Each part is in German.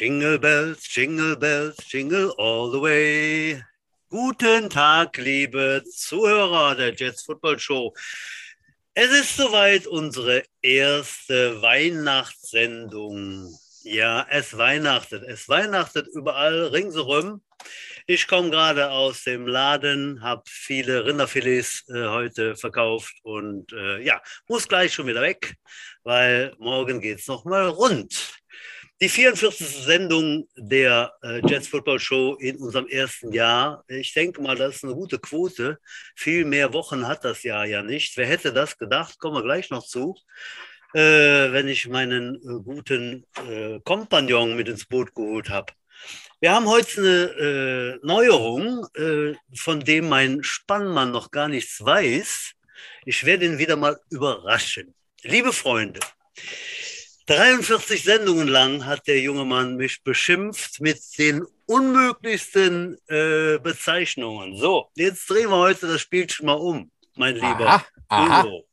Jingle bells, jingle bells, jingle all the way. Guten Tag, liebe Zuhörer der Jets Football Show. Es ist soweit unsere erste Weihnachtssendung. Ja, es weihnachtet. Es weihnachtet überall ringsherum. Ich komme gerade aus dem Laden, habe viele Rinderfilets äh, heute verkauft und äh, ja, muss gleich schon wieder weg, weil morgen geht es nochmal rund. Die 44. Sendung der äh, Jets Football Show in unserem ersten Jahr. Ich denke mal, das ist eine gute Quote. Viel mehr Wochen hat das Jahr ja nicht. Wer hätte das gedacht? Kommen wir gleich noch zu. Äh, wenn ich meinen äh, guten äh, Kompagnon mit ins Boot geholt habe. Wir haben heute eine äh, Neuerung, äh, von dem mein Spannmann noch gar nichts weiß. Ich werde ihn wieder mal überraschen. Liebe Freunde, 43 Sendungen lang hat der junge Mann mich beschimpft mit den unmöglichsten äh, Bezeichnungen. So, jetzt drehen wir heute das Spielchen mal um, mein lieber Aha, aha. Udo.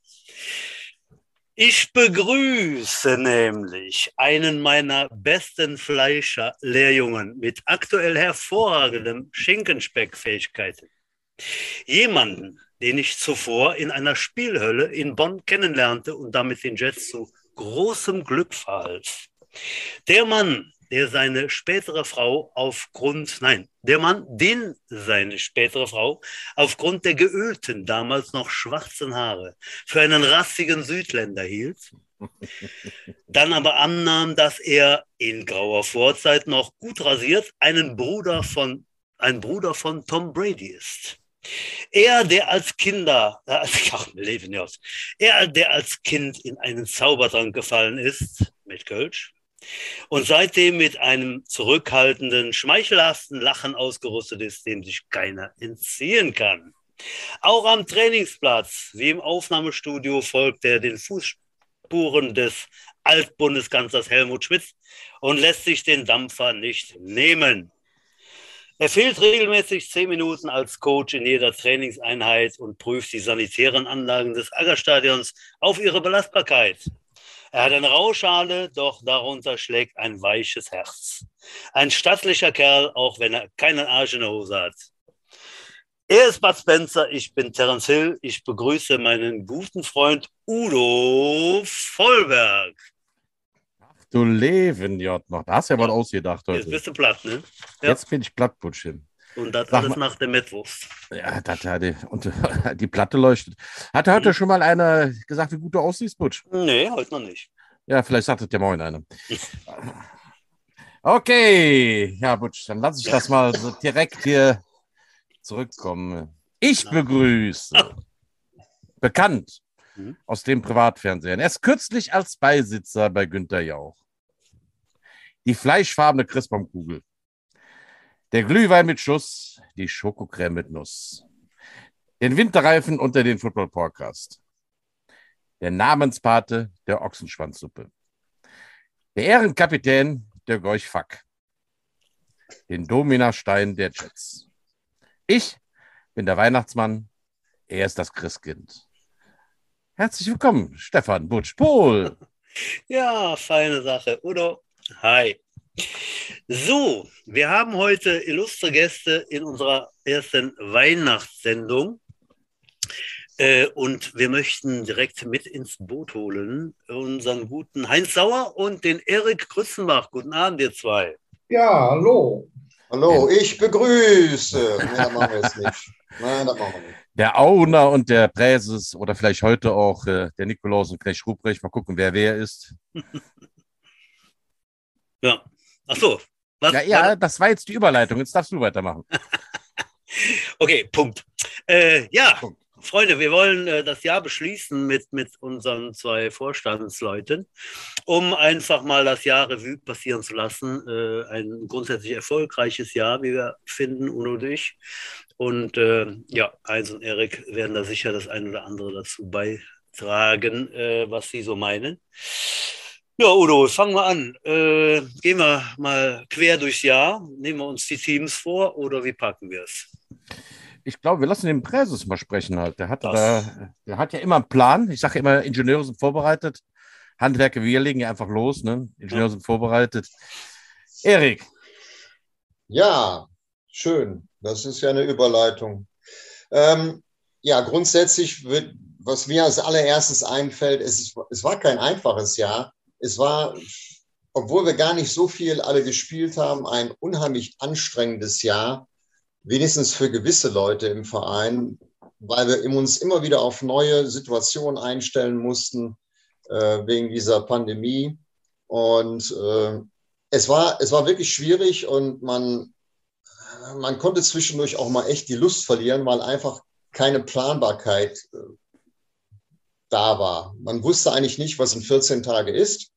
Ich begrüße nämlich einen meiner besten Fleischer-Lehrjungen mit aktuell hervorragendem Schinkenspeckfähigkeiten. Jemanden, den ich zuvor in einer Spielhölle in Bonn kennenlernte und damit den Jets zu großem Glück verhalf. Der Mann, der seine spätere Frau aufgrund, nein, der Mann, den seine spätere Frau aufgrund der geölten, damals noch schwarzen Haare für einen rassigen Südländer hielt, dann aber annahm, dass er in grauer Vorzeit noch gut rasiert einen Bruder von, ein Bruder von Tom Brady ist. Er, der als Kinder, ach, leben aus. Er, der als Kind in einen Zaubertrank gefallen ist, mit Kölsch, und seitdem mit einem zurückhaltenden, schmeichelhaften Lachen ausgerüstet ist, dem sich keiner entziehen kann. Auch am Trainingsplatz, wie im Aufnahmestudio, folgt er den Fußspuren des Altbundeskanzlers Helmut Schmidt und lässt sich den Dampfer nicht nehmen. Er fehlt regelmäßig zehn Minuten als Coach in jeder Trainingseinheit und prüft die sanitären Anlagen des Aggerstadions auf ihre Belastbarkeit. Er hat eine Rauschale, doch darunter schlägt ein weiches Herz. Ein stattlicher Kerl, auch wenn er keinen Arsch in der Hose hat. Er ist Bud Spencer, ich bin Terence Hill. Ich begrüße meinen guten Freund Udo Vollberg. Du Leben, J. noch. Da hast du ja was ausgedacht Jetzt heute. bist du platt, ne? Ja. Jetzt bin ich Plattbutschin. Und das Sag alles mal- nach der Mettwurst. Ja, das hat die, und die Platte leuchtet. Hat heute schon mal einer gesagt, wie gut du aussiehst, Butsch? Nee, heute noch nicht. Ja, vielleicht sagt es ja moin einer. Okay, ja, Butsch, dann lasse ich das mal so direkt hier zurückkommen. Ich begrüße, bekannt Mhm. aus dem Privatfernsehen, erst kürzlich als Beisitzer bei Günter Jauch. Die fleischfarbene Christbaumkugel, der Glühwein mit Schuss, die Schokocreme mit Nuss, den Winterreifen unter den Football Podcast, der Namenspate der Ochsenschwanzsuppe, der Ehrenkapitän der Gorch-Fuck, den Dominastein der Jets. Ich bin der Weihnachtsmann, er ist das Christkind. Herzlich willkommen, Stefan Butsch-Pohl. Ja, feine Sache. Udo, hi. So, wir haben heute illustre Gäste in unserer ersten Weihnachtssendung. Äh, und wir möchten direkt mit ins Boot holen unseren guten Heinz Sauer und den Erik Grützenbach. Guten Abend, ihr zwei. Ja, hallo. Hallo, ich begrüße. Nein, das machen wir jetzt nicht. Nein, das machen wir nicht. Der Auner und der Präses oder vielleicht heute auch äh, der Nikolaus und Knecht Ruprecht. Mal gucken, wer wer ist. Ja. Ach so. Was, Ja, ja, das war jetzt die Überleitung. Jetzt darfst du weitermachen. Okay, Punkt. Äh, ja, Punkt. Freunde, wir wollen äh, das Jahr beschließen mit, mit unseren zwei Vorstandsleuten, um einfach mal das Jahr Revue passieren zu lassen. Äh, ein grundsätzlich erfolgreiches Jahr, wie wir finden, Uno und ich. Und äh, ja, Heinz und Erik werden da sicher das ein oder andere dazu beitragen, äh, was sie so meinen. Ja, Udo, fangen wir an. Äh, gehen wir mal quer durchs Jahr. Nehmen wir uns die Teams vor oder wie packen wir es? Ich glaube, wir lassen den Präses mal sprechen halt. Der hat, da, der hat ja immer einen Plan. Ich sage immer, Ingenieure sind vorbereitet. Handwerker, wir legen ja einfach los. Ne? Ingenieure sind vorbereitet. Erik. Ja, schön. Das ist ja eine Überleitung. Ähm, ja, grundsätzlich wird, was mir als allererstes einfällt, es, es war kein einfaches Jahr. Es war, obwohl wir gar nicht so viel alle gespielt haben, ein unheimlich anstrengendes Jahr, wenigstens für gewisse Leute im Verein, weil wir uns immer wieder auf neue Situationen einstellen mussten äh, wegen dieser Pandemie. Und äh, es, war, es war wirklich schwierig und man, man konnte zwischendurch auch mal echt die Lust verlieren, weil einfach keine Planbarkeit äh, da war. Man wusste eigentlich nicht, was in 14 Tage ist.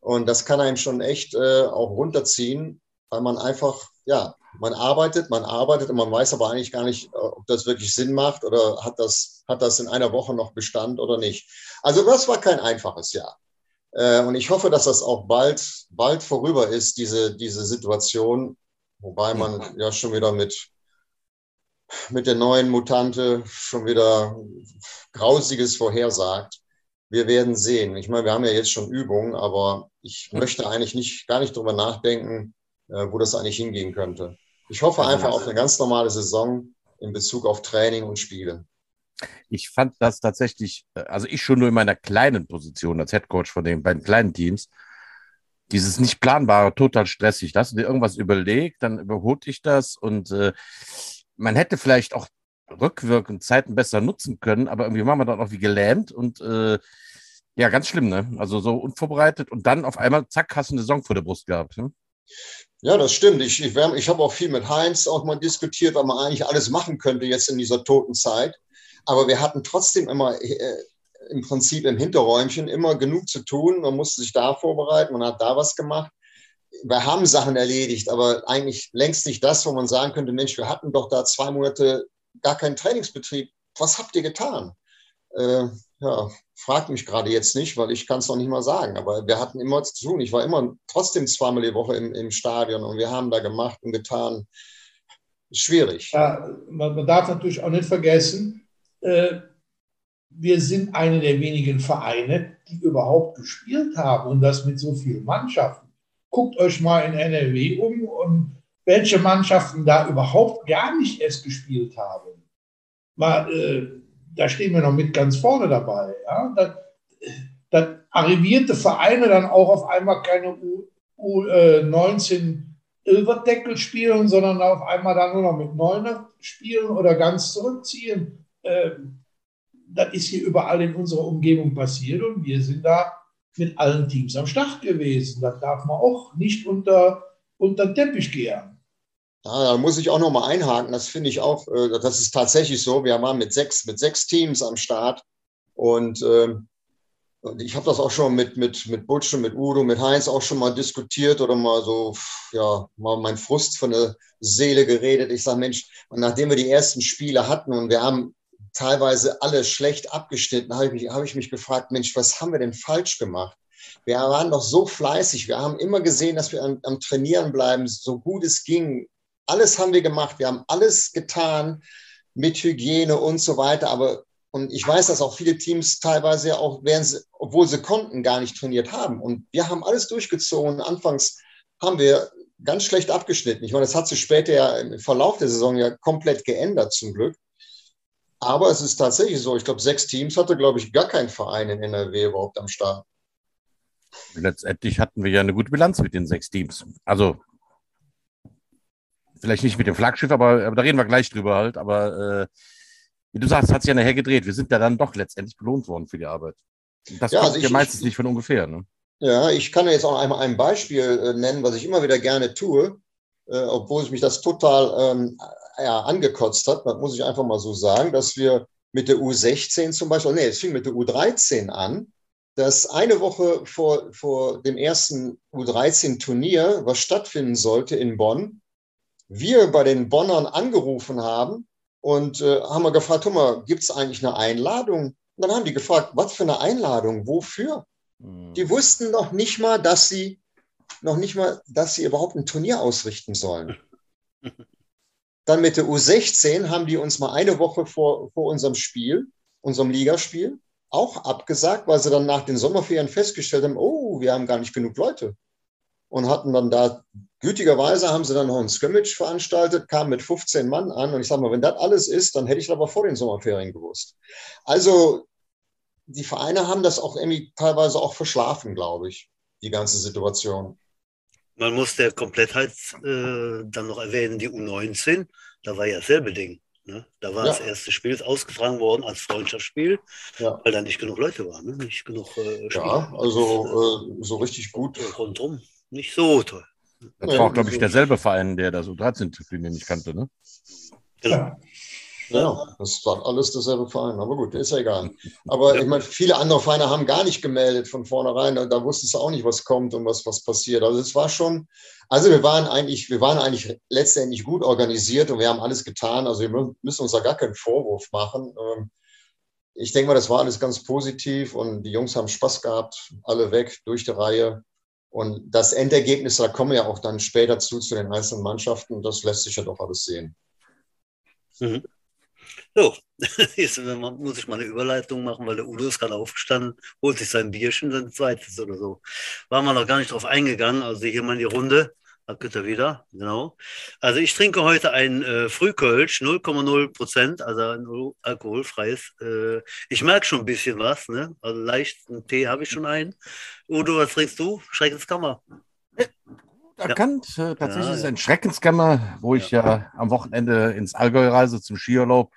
Und das kann einem schon echt äh, auch runterziehen, weil man einfach, ja, man arbeitet, man arbeitet und man weiß aber eigentlich gar nicht, äh, ob das wirklich Sinn macht oder hat das, hat das in einer Woche noch Bestand oder nicht. Also das war kein einfaches Jahr. Äh, und ich hoffe, dass das auch bald, bald vorüber ist, diese, diese Situation, wobei man ja schon wieder mit, mit der neuen Mutante schon wieder Grausiges vorhersagt. Wir werden sehen. Ich meine, wir haben ja jetzt schon Übungen, aber ich möchte eigentlich nicht, gar nicht drüber nachdenken, äh, wo das eigentlich hingehen könnte. Ich hoffe einfach auf eine ganz normale Saison in Bezug auf Training und Spiele. Ich fand das tatsächlich, äh, also ich schon nur in meiner kleinen Position als Headcoach von den beiden kleinen Teams, dieses nicht planbare, total stressig. Da hast du dir irgendwas überlegt, dann überholt dich das und äh, man hätte vielleicht auch rückwirkend Zeiten besser nutzen können, aber irgendwie waren wir dann auch wie gelähmt und äh, ja, ganz schlimm, ne? Also so unvorbereitet und dann auf einmal, zack, hast du eine Saison vor der Brust gehabt. Hm? Ja, das stimmt. Ich, ich, ich habe auch viel mit Heinz auch mal diskutiert, was man eigentlich alles machen könnte jetzt in dieser toten Zeit. Aber wir hatten trotzdem immer äh, im Prinzip im Hinterräumchen immer genug zu tun. Man musste sich da vorbereiten, man hat da was gemacht. Wir haben Sachen erledigt, aber eigentlich längst nicht das, wo man sagen könnte, Mensch, wir hatten doch da zwei Monate gar keinen Trainingsbetrieb. Was habt ihr getan? Äh, ja, fragt mich gerade jetzt nicht, weil ich kann es noch nicht mal sagen. Aber wir hatten immer zu tun. Ich war immer trotzdem zweimal die Woche im, im Stadion und wir haben da gemacht und getan. Schwierig. Ja, man, man darf natürlich auch nicht vergessen, äh, wir sind eine der wenigen Vereine, die überhaupt gespielt haben und das mit so vielen Mannschaften. Guckt euch mal in NRW um und welche Mannschaften da überhaupt gar nicht erst gespielt haben. Mal, äh, da stehen wir noch mit ganz vorne dabei. Ja? Dann, dann arrivierte Vereine dann auch auf einmal keine U19 Ilverdeckel spielen, sondern auf einmal dann nur noch mit Neuner spielen oder ganz zurückziehen. Ähm, das ist hier überall in unserer Umgebung passiert und wir sind da mit allen Teams am Start gewesen. Das darf man auch nicht unter, unter den Teppich gehen. Ja, da muss ich auch noch mal einhaken. Das finde ich auch, äh, das ist tatsächlich so. Wir waren mit sechs, mit sechs Teams am Start und äh, ich habe das auch schon mit, mit, mit Butch und mit Udo, mit Heinz auch schon mal diskutiert oder mal so, ja, mal mein Frust von der Seele geredet. Ich sage, Mensch, nachdem wir die ersten Spiele hatten und wir haben teilweise alle schlecht abgeschnitten, habe ich, mich, hab ich mich gefragt, Mensch, was haben wir denn falsch gemacht? Wir waren doch so fleißig. Wir haben immer gesehen, dass wir am, am Trainieren bleiben, so gut es ging. Alles haben wir gemacht. Wir haben alles getan mit Hygiene und so weiter. Aber und ich weiß, dass auch viele Teams teilweise auch, während sie, obwohl sie konnten, gar nicht trainiert haben. Und wir haben alles durchgezogen. Anfangs haben wir ganz schlecht abgeschnitten. Ich meine, das hat sich später ja im Verlauf der Saison ja komplett geändert, zum Glück. Aber es ist tatsächlich so, ich glaube, sechs Teams hatte, glaube ich, gar kein Verein in NRW überhaupt am Start. Letztendlich hatten wir ja eine gute Bilanz mit den sechs Teams. Also vielleicht nicht mit dem Flaggschiff, aber, aber da reden wir gleich drüber halt. Aber äh, wie du sagst, hat sich ja nachher gedreht. Wir sind ja dann doch letztendlich belohnt worden für die Arbeit. Das ja, kommt also ja meistens ich, nicht von ungefähr. Ne? Ja, ich kann jetzt auch einmal ein Beispiel äh, nennen, was ich immer wieder gerne tue, äh, obwohl mich das total ähm, ja, angekotzt hat, das muss ich einfach mal so sagen, dass wir mit der U16 zum Beispiel, nee, es fing mit der U13 an, dass eine Woche vor, vor dem ersten U13-Turnier, was stattfinden sollte in Bonn, wir bei den Bonnern angerufen haben und äh, haben wir gefragt, guck mal, gibt es eigentlich eine Einladung? Und dann haben die gefragt, was für eine Einladung, wofür? Mhm. Die wussten noch nicht mal, dass sie noch nicht mal, dass sie überhaupt ein Turnier ausrichten sollen. Dann mit der U16 haben die uns mal eine Woche vor, vor unserem Spiel, unserem Ligaspiel, auch abgesagt, weil sie dann nach den Sommerferien festgestellt haben, oh, wir haben gar nicht genug Leute. und hatten dann da, gütigerweise haben sie dann noch ein Scrimmage veranstaltet, kamen mit 15 Mann an und ich sage mal, wenn das alles ist, dann hätte ich das aber vor den Sommerferien gewusst. Also die Vereine haben das auch irgendwie teilweise auch verschlafen, glaube ich, die ganze Situation. Man muss der Komplettheit äh, dann noch erwähnen, die U19, da war ja dasselbe Ding. Ne? Da war ja. das erste Spiel ausgetragen worden als Freundschaftsspiel, ja. weil da nicht genug Leute waren, ne? nicht genug äh, Ja, also äh, so richtig gut. Rundum, nicht so toll. Das war auch, glaube ich, derselbe Verein, der das U13-Turnier nicht kannte, ne? Genau. Ja, das war alles derselbe Verein, aber gut, ist ja egal. Aber ja. ich meine, viele andere Vereine haben gar nicht gemeldet von vornherein, da, da wusstest du auch nicht, was kommt und was, was passiert. Also es war schon, also wir waren eigentlich, wir waren eigentlich letztendlich gut organisiert und wir haben alles getan. Also wir müssen uns da gar keinen Vorwurf machen. Ähm, ich denke mal, das war alles ganz positiv und die Jungs haben Spaß gehabt, alle weg durch die Reihe. Und das Endergebnis, da kommen wir ja auch dann später zu, zu den einzelnen Mannschaften. Das lässt sich ja doch alles sehen. Mhm. So, jetzt muss ich mal eine Überleitung machen, weil der Udo ist gerade aufgestanden, holt sich sein Bierchen, sein zweites oder so. Waren wir noch gar nicht drauf eingegangen. Also hier mal in die Runde. Da er wieder, genau. Also ich trinke heute ein äh, Frühkölsch, 0,0 Prozent, also ein alkoholfreies. Äh, ich merke schon ein bisschen was, ne? Also leichten Tee habe ich schon einen. Udo, was trinkst du? Schreckenskammer. Erkannt, ja. tatsächlich ja, ist es ein Schreckenskammer, wo ich ja am Wochenende ins Allgäu reise zum Skiurlaub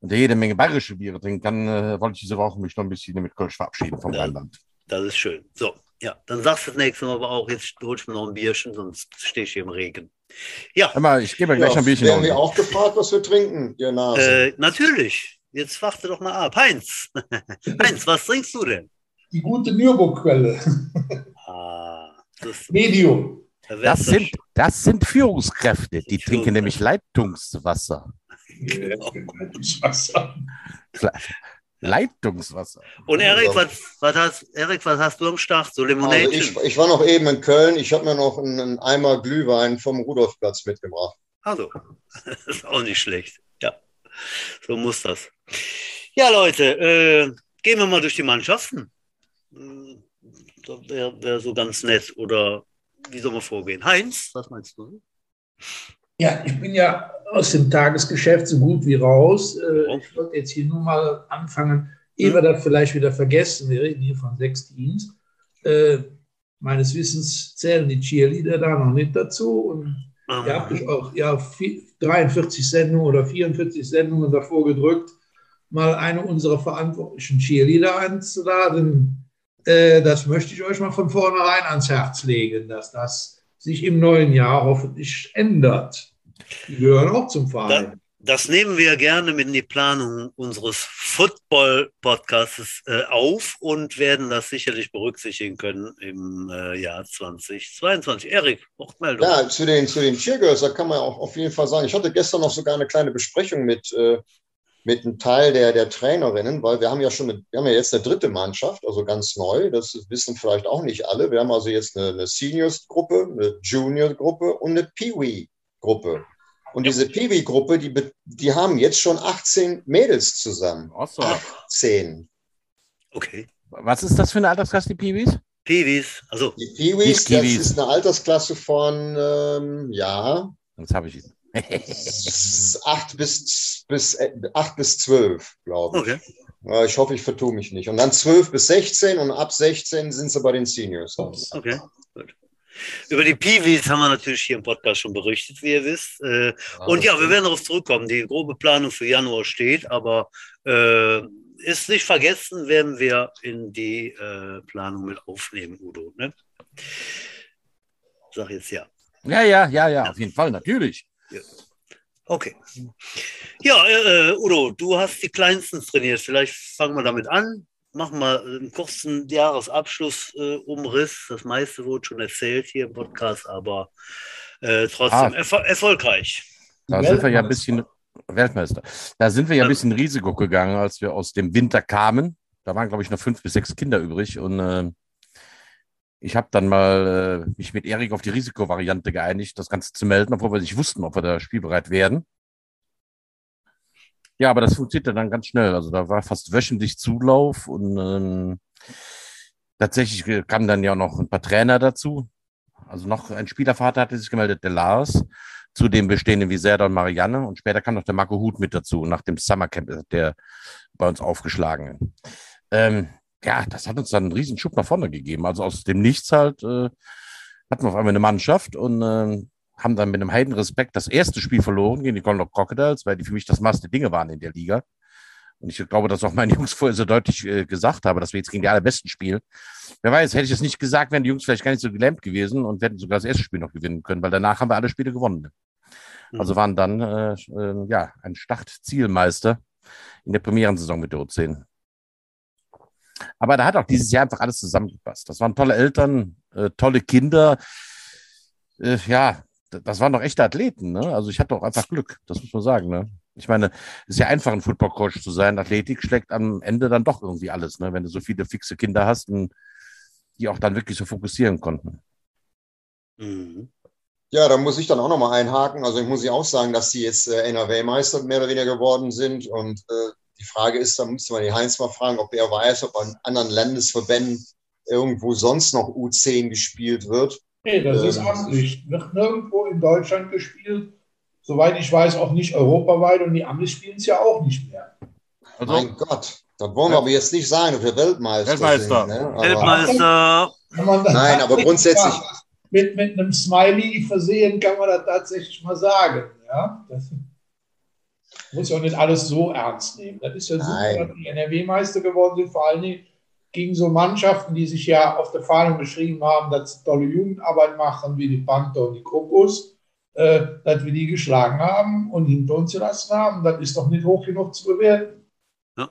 und jede Menge bayerische Biere trinken kann, äh, wollte ich diese Woche mich noch ein bisschen mit Kölsch verabschieden vom ja, Rheinland. Das ist schön. So, ja, dann sagst du das nächste Mal aber auch, jetzt holst du mir noch ein Bierchen, sonst stehe ich hier im Regen. Ja. Mal, ich gebe gleich ja, ein Bierchen. Werden wir auch gefragt, was wir trinken, ihr Nase? Äh, natürlich. Jetzt warte doch mal ab. Heinz, Heinz, was trinkst du denn? Die gute Nürburgquelle. ah, Medium. Das sind, das sind Führungskräfte, die trinken nämlich Leitungswasser. Leitungswasser. Leitungswasser. Und Erik, was, was, hast, Erik, was hast du am Start? So Limonade? Also ich, ich, war noch eben in Köln. Ich habe mir noch einen, einen, Eimer Glühwein vom Rudolfplatz mitgebracht. Also, das ist auch nicht schlecht. Ja, so muss das. Ja, Leute, äh, gehen wir mal durch die Mannschaften. Das wäre wär so ganz nett. Oder wie soll man vorgehen? Heinz, was meinst du? Ja, ich bin ja aus dem Tagesgeschäft so gut wie raus. Äh, ich wollte jetzt hier nur mal anfangen, ehe wir das vielleicht wieder vergessen. Wir reden hier von sechs Teams. Äh, meines Wissens zählen die Cheerleader da noch nicht dazu. Und Aha. ihr habt auch ja, 43 Sendungen oder 44 Sendungen davor gedrückt, mal eine unserer verantwortlichen Cheerleader einzuladen. Äh, das möchte ich euch mal von vornherein ans Herz legen, dass das sich im neuen Jahr hoffentlich ändert. Die gehören auch zum Verein. Das nehmen wir gerne mit in die Planung unseres Football-Podcasts äh, auf und werden das sicherlich berücksichtigen können im äh, Jahr 2022. Erik, Wortmeldung. Ja, zu den, zu den Cheergirls, da kann man auch auf jeden Fall sagen, ich hatte gestern noch sogar eine kleine Besprechung mit, äh, mit einem Teil der, der Trainerinnen, weil wir haben ja schon, eine, wir haben ja jetzt eine dritte Mannschaft, also ganz neu, das wissen vielleicht auch nicht alle. Wir haben also jetzt eine, eine Seniors-Gruppe, eine Junior-Gruppe und eine Peewee-Gruppe. Und diese Peewee-Gruppe, die, die haben jetzt schon 18 Mädels zusammen. So. 18. Okay. Was ist das für eine Altersklasse, die Peewees? Peewees, also. Die Peewees, das ist eine Altersklasse von, ähm, ja. Das habe ich. 8 bis, bis, 8 bis 12, glaube ich. Okay. Ich hoffe, ich vertue mich nicht. Und dann 12 bis 16 und ab 16 sind sie bei den Seniors. Okay, gut. Über die Piwis haben wir natürlich hier im Podcast schon berichtet, wie ihr wisst. Äh, und ja, wir werden darauf zurückkommen. Die grobe Planung für Januar steht, aber äh, ist nicht vergessen, werden wir in die äh, Planung mit aufnehmen, Udo. Ne? Sag jetzt ja. Ja, ja, ja, ja, auf jeden Fall, natürlich. Ja. Okay. Ja, äh, Udo, du hast die Kleinsten trainiert. Vielleicht fangen wir damit an machen wir einen kurzen Jahresabschlussumriss. Äh, das meiste wurde schon erzählt hier im Podcast, aber äh, trotzdem ah, erfol erfolgreich. Da sind wir ja ein bisschen Weltmeister. Da sind wir ja ein bisschen Risiko gegangen, als wir aus dem Winter kamen. Da waren, glaube ich, noch fünf bis sechs Kinder übrig und äh, ich habe dann mal äh, mich mit Erik auf die Risikovariante geeinigt, das Ganze zu melden, obwohl wir nicht wussten, ob wir da spielbereit werden. Ja, aber das funktionierte dann ganz schnell. Also da war fast wöchentlich Zulauf und ähm, tatsächlich kamen dann ja noch ein paar Trainer dazu. Also noch ein Spielervater hatte sich gemeldet, der Lars, zu dem bestehenden wie Serda und Marianne. Und später kam noch der Marco Huth mit dazu. Nach dem Summercamp der bei uns aufgeschlagen. Ähm, ja, das hat uns dann einen riesen Schub nach vorne gegeben. Also aus dem Nichts halt äh, hatten wir auf einmal eine Mannschaft und äh, haben dann mit einem heiden Respekt das erste Spiel verloren gegen die Golden Crocodiles, weil die für mich das Maß der Dinge waren in der Liga. Und ich glaube, dass auch meine Jungs vorher so deutlich äh, gesagt haben, dass wir jetzt gegen die allerbesten spielen. Wer weiß, hätte ich das nicht gesagt, wären die Jungs vielleicht gar nicht so gelähmt gewesen und hätten sogar das erste Spiel noch gewinnen können, weil danach haben wir alle Spiele gewonnen. Mhm. Also waren dann äh, äh, ja ein Startzielmeister in der Premierensaison mit der U10. Aber da hat auch dieses Jahr einfach alles zusammengepasst. Das waren tolle Eltern, äh, tolle Kinder. Äh, ja, das waren doch echte Athleten. Ne? Also ich hatte auch einfach Glück, das muss man sagen. Ne? Ich meine, es ist ja einfach, ein Football-Coach zu sein. Athletik schlägt am Ende dann doch irgendwie alles, ne? wenn du so viele fixe Kinder hast und die auch dann wirklich so fokussieren konnten. Mhm. Ja, da muss ich dann auch nochmal einhaken. Also ich muss ja auch sagen, dass die jetzt äh, NRW-Meister mehr oder weniger geworden sind. Und äh, die Frage ist, da müsste man die Heinz mal fragen, ob er weiß, ob an anderen Landesverbänden irgendwo sonst noch U10 gespielt wird. Nee, das ähm, ist amtlich. Wird nirgendwo in Deutschland gespielt soweit ich weiß, auch nicht europaweit und die Amis spielen es ja auch nicht mehr. Also, mein Gott, das wollen wir aber jetzt nicht sagen, dass wir Weltmeister, Weltmeister. sind. Ne? Weltmeister. Nein, aber grundsätzlich. Mit, mit einem Smiley versehen kann man das tatsächlich mal sagen. Ja? Das muss ja auch nicht alles so ernst nehmen. Das ist ja super, Nein. dass die NRW-Meister geworden sind, vor allen Dingen gegen so Mannschaften, die sich ja auf der Fahne beschrieben haben, dass sie tolle Jugendarbeit machen, wie die Panther und die Krokus äh, dass wir die geschlagen haben und hinter uns gelassen haben. Das ist doch nicht hoch genug zu bewerten. Ja.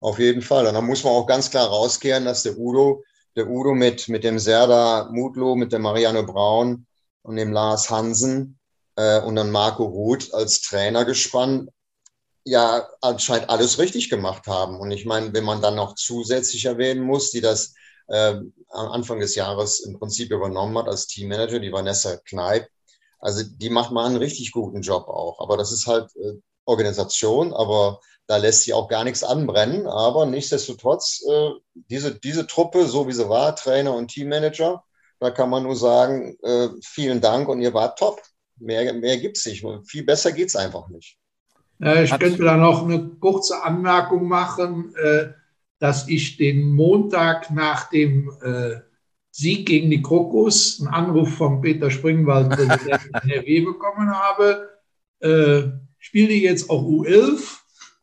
Auf jeden Fall. Und dann muss man auch ganz klar rauskehren, dass der Udo, der Udo mit, mit dem Serda Mutlo, mit der Marianne Braun und dem Lars Hansen äh, und dann Marco Ruth als Trainer gespannt, ja anscheinend alles richtig gemacht haben. Und ich meine, wenn man dann noch zusätzlich erwähnen muss, die das äh, am Anfang des Jahres im Prinzip übernommen hat als Teammanager, die Vanessa Kneip, also die macht mal einen richtig guten Job auch. Aber das ist halt äh, Organisation, aber da lässt sich auch gar nichts anbrennen. Aber nichtsdestotrotz, äh, diese, diese Truppe, so wie sie war, Trainer und Teammanager, da kann man nur sagen, äh, vielen Dank und ihr wart top. Mehr, mehr gibt es nicht. Viel besser geht es einfach nicht. Ich könnte da noch eine kurze Anmerkung machen, äh, dass ich den Montag nach dem äh, Sieg gegen die Krokus, einen Anruf von Peter Springwald, Präsident NRW, bekommen habe. Äh, spiele ich jetzt auch U11?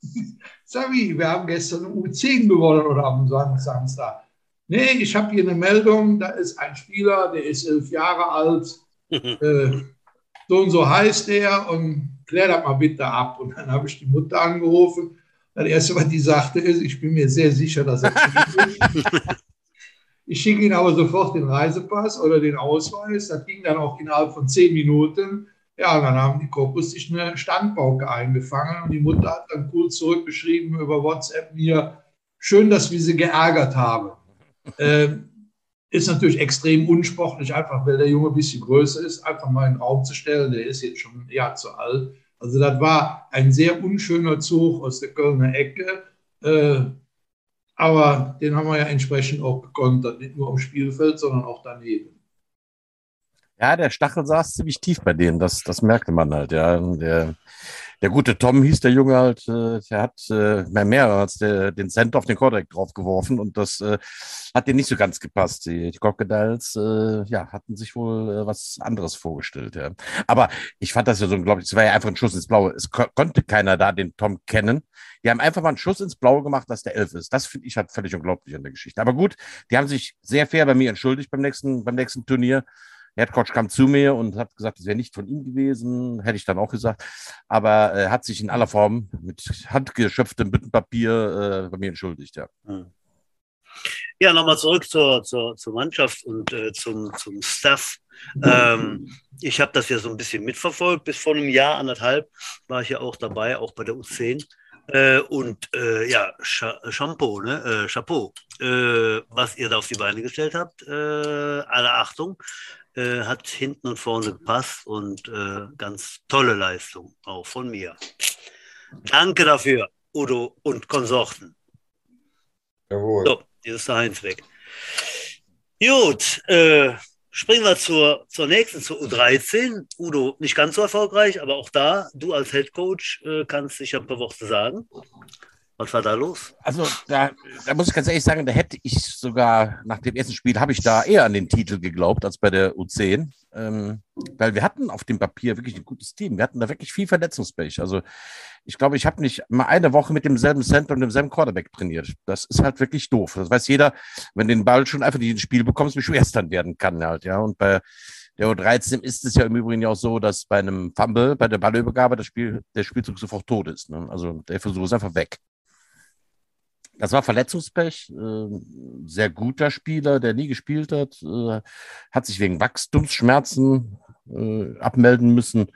Sag ich, wir haben gestern U10 gewonnen oder am Samstag. Nee, ich habe hier eine Meldung, da ist ein Spieler, der ist elf Jahre alt, äh, so und so heißt er und klär das mal bitte ab. Und dann habe ich die Mutter angerufen. Das erste, was die sagte, ist, ich bin mir sehr sicher, dass er Ich schicke Ihnen aber sofort den Reisepass oder den Ausweis. Das ging dann auch innerhalb von zehn Minuten. Ja, dann haben die Korpus sich eine Standpauke eingefangen und die Mutter hat dann kurz zurückgeschrieben über WhatsApp mir, schön, dass wir sie geärgert haben. Ähm, ist natürlich extrem unsportlich, einfach weil der Junge ein bisschen größer ist, einfach mal in den Raum zu stellen. Der ist jetzt schon ein Jahr zu alt. Also das war ein sehr unschöner Zug aus der Kölner Ecke. Äh, aber den haben wir ja entsprechend auch gekontert, nicht nur am Spielfeld, sondern auch daneben. Ja, der Stachel saß ziemlich tief bei denen, das, das merkte man halt, ja. Der, der gute Tom hieß der Junge halt, äh, der hat äh, mehr, mehr als der, den Cent auf den Kordeck draufgeworfen und das äh, hat dir nicht so ganz gepasst. Die, die Crocodiles äh, ja, hatten sich wohl äh, was anderes vorgestellt. Ja. Aber ich fand das ja so unglaublich, es war ja einfach ein Schuss ins Blaue. Es ko konnte keiner da den Tom kennen. Die haben einfach mal einen Schuss ins Blaue gemacht, dass der Elf ist. Das finde ich halt völlig unglaublich an der Geschichte. Aber gut, die haben sich sehr fair bei mir entschuldigt beim nächsten, beim nächsten Turnier. Headcoach kam zu mir und hat gesagt, es wäre nicht von ihm gewesen, hätte ich dann auch gesagt. Aber er äh, hat sich in aller Form mit handgeschöpftem Büttenpapier äh, bei mir entschuldigt, ja. Ja, nochmal zurück zur, zur, zur Mannschaft und äh, zum, zum Staff. Ähm, ich habe das ja so ein bisschen mitverfolgt. Bis vor einem Jahr, anderthalb, war ich ja auch dabei, auch bei der U10. Äh, und äh, ja, Shampoo, ne? Äh, Chapeau, äh, was ihr da auf die Beine gestellt habt. Äh, alle Achtung äh, hat hinten und vorne gepasst und äh, ganz tolle Leistung auch von mir. Danke dafür, Udo und Konsorten. Jawohl. So, jetzt ist der Heinz weg. Gut, äh, Springen wir zur, zur nächsten, zur U13. Udo, nicht ganz so erfolgreich, aber auch da, du als Head Coach äh, kannst sicher ein paar Worte sagen. Was war da los? Also da, da muss ich ganz ehrlich sagen, da hätte ich sogar nach dem ersten Spiel habe ich da eher an den Titel geglaubt als bei der U10, ähm, weil wir hatten auf dem Papier wirklich ein gutes Team. Wir hatten da wirklich viel Verletzungspech. Also ich glaube, ich habe nicht mal eine Woche mit demselben Center und demselben Quarterback trainiert. Das ist halt wirklich doof. Das weiß jeder, wenn den Ball schon einfach nicht ins Spiel bekommst, wie schwer es dann werden kann halt, ja. Und bei der U13 ist es ja im Übrigen ja auch so, dass bei einem Fumble, bei der Ballübergabe, das Spiel, der Spielzug sofort tot ist. Ne? Also der Versuch ist einfach weg. Das war Verletzungspech. Äh, sehr guter Spieler, der nie gespielt hat, äh, hat sich wegen Wachstumsschmerzen äh, abmelden müssen.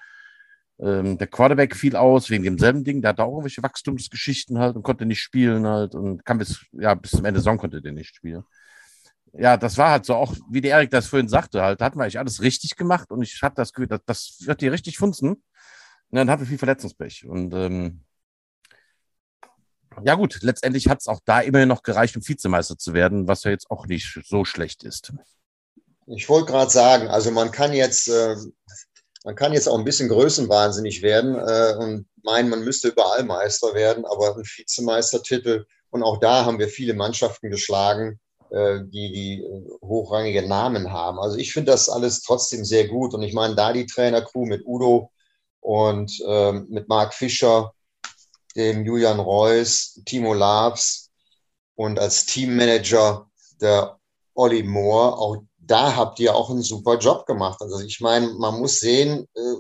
Ähm, der Quarterback fiel aus wegen demselben Ding. Der hatte auch irgendwelche Wachstumsgeschichten halt und konnte nicht spielen halt und kam bis, ja, bis zum Ende der Saison konnte der nicht spielen. Ja, das war halt so auch, wie der Erik das vorhin sagte, halt, da hatten wir eigentlich alles richtig gemacht und ich hatte das Gefühl, das, das wird hier richtig funzen. Und dann hatten wir viel Verletzungspech. Und ähm, ja gut, letztendlich hat es auch da immerhin noch gereicht, um Vizemeister zu werden, was ja jetzt auch nicht so schlecht ist. Ich wollte gerade sagen, also man kann jetzt, äh, man kann jetzt auch ein bisschen größenwahnsinnig werden äh, und meinen, man müsste überall Meister werden, aber ein Vizemeistertitel und auch da haben wir viele Mannschaften geschlagen, äh, die, die äh, hochrangige Namen haben. Also ich finde das alles trotzdem sehr gut und ich meine, da die Trainercrew mit Udo und ähm, mit Marc Fischer, dem Julian Reus, Timo Labs und als Teammanager der Olli Moore. Auch da habt ihr auch einen super Job gemacht. Also ich meine, man muss sehen, äh,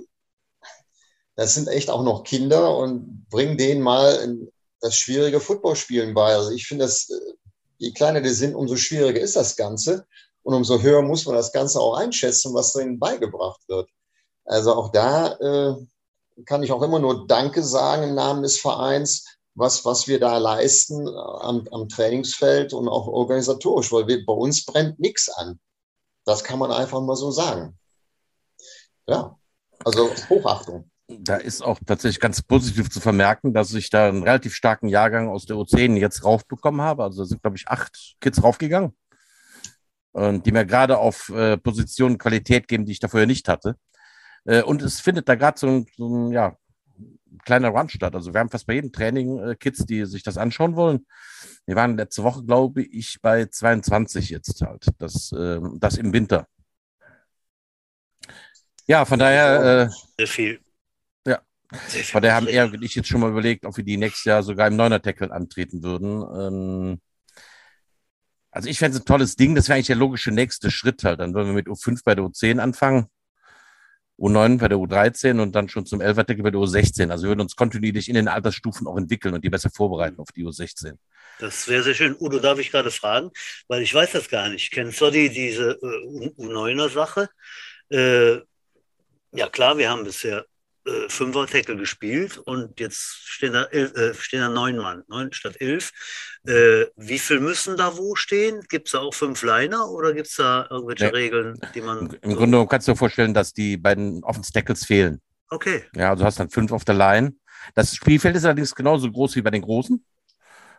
das sind echt auch noch Kinder und bring denen mal das schwierige Footballspielen bei. Also ich finde, dass äh, je kleiner die sind, umso schwieriger ist das Ganze. Und umso höher muss man das Ganze auch einschätzen, was denen beigebracht wird. Also auch da äh, kann ich auch immer nur Danke sagen im Namen des Vereins, was, was wir da leisten am, am Trainingsfeld und auch organisatorisch, weil wir, bei uns brennt nichts an. Das kann man einfach mal so sagen. Ja, also Hochachtung. Da ist auch tatsächlich ganz positiv zu vermerken, dass ich da einen relativ starken Jahrgang aus der U10 jetzt raufbekommen habe. Also da sind, glaube ich, acht Kids raufgegangen. Die mir gerade auf äh, Positionen Qualität geben, die ich da vorher nicht hatte. Äh, und es findet da gerade so ein, so ein ja, kleiner Run statt. Also wir haben fast bei jedem Training äh, Kids, die sich das anschauen wollen. Wir waren letzte Woche, glaube ich, bei 22 jetzt halt. Das, äh, das im Winter. Ja, von daher. Äh, Sehr viel. Ja. Sehr viel. Von daher haben er und ich jetzt schon mal überlegt, ob wir die nächstes Jahr sogar im Neuner-Tackle antreten würden. Ähm, also ich fände es ein tolles Ding. Das wäre eigentlich der logische nächste Schritt halt. Dann würden wir mit U5 bei der U10 anfangen. U9 bei der U13 und dann schon zum 11 Deckel bei der U16. Also wir würden uns kontinuierlich in den Altersstufen auch entwickeln und die besser vorbereiten auf die U16. Das wäre sehr schön. Udo, darf ich gerade fragen, weil ich weiß das gar nicht. Kennst du die, diese äh, U9er-Sache? Äh, ja klar, wir haben bisher äh, Fünfer-Tackle gespielt und jetzt stehen da, äh, stehen da neun Mann, neun statt elf. Äh, wie viel müssen da wo stehen? Gibt es da auch fünf Liner oder gibt es da irgendwelche nee. Regeln, die man. Im so Grunde kannst du dir vorstellen, dass die beiden Offense-Tackles fehlen. Okay. Ja, also du hast dann fünf auf der Line. Das Spielfeld ist allerdings genauso groß wie bei den Großen.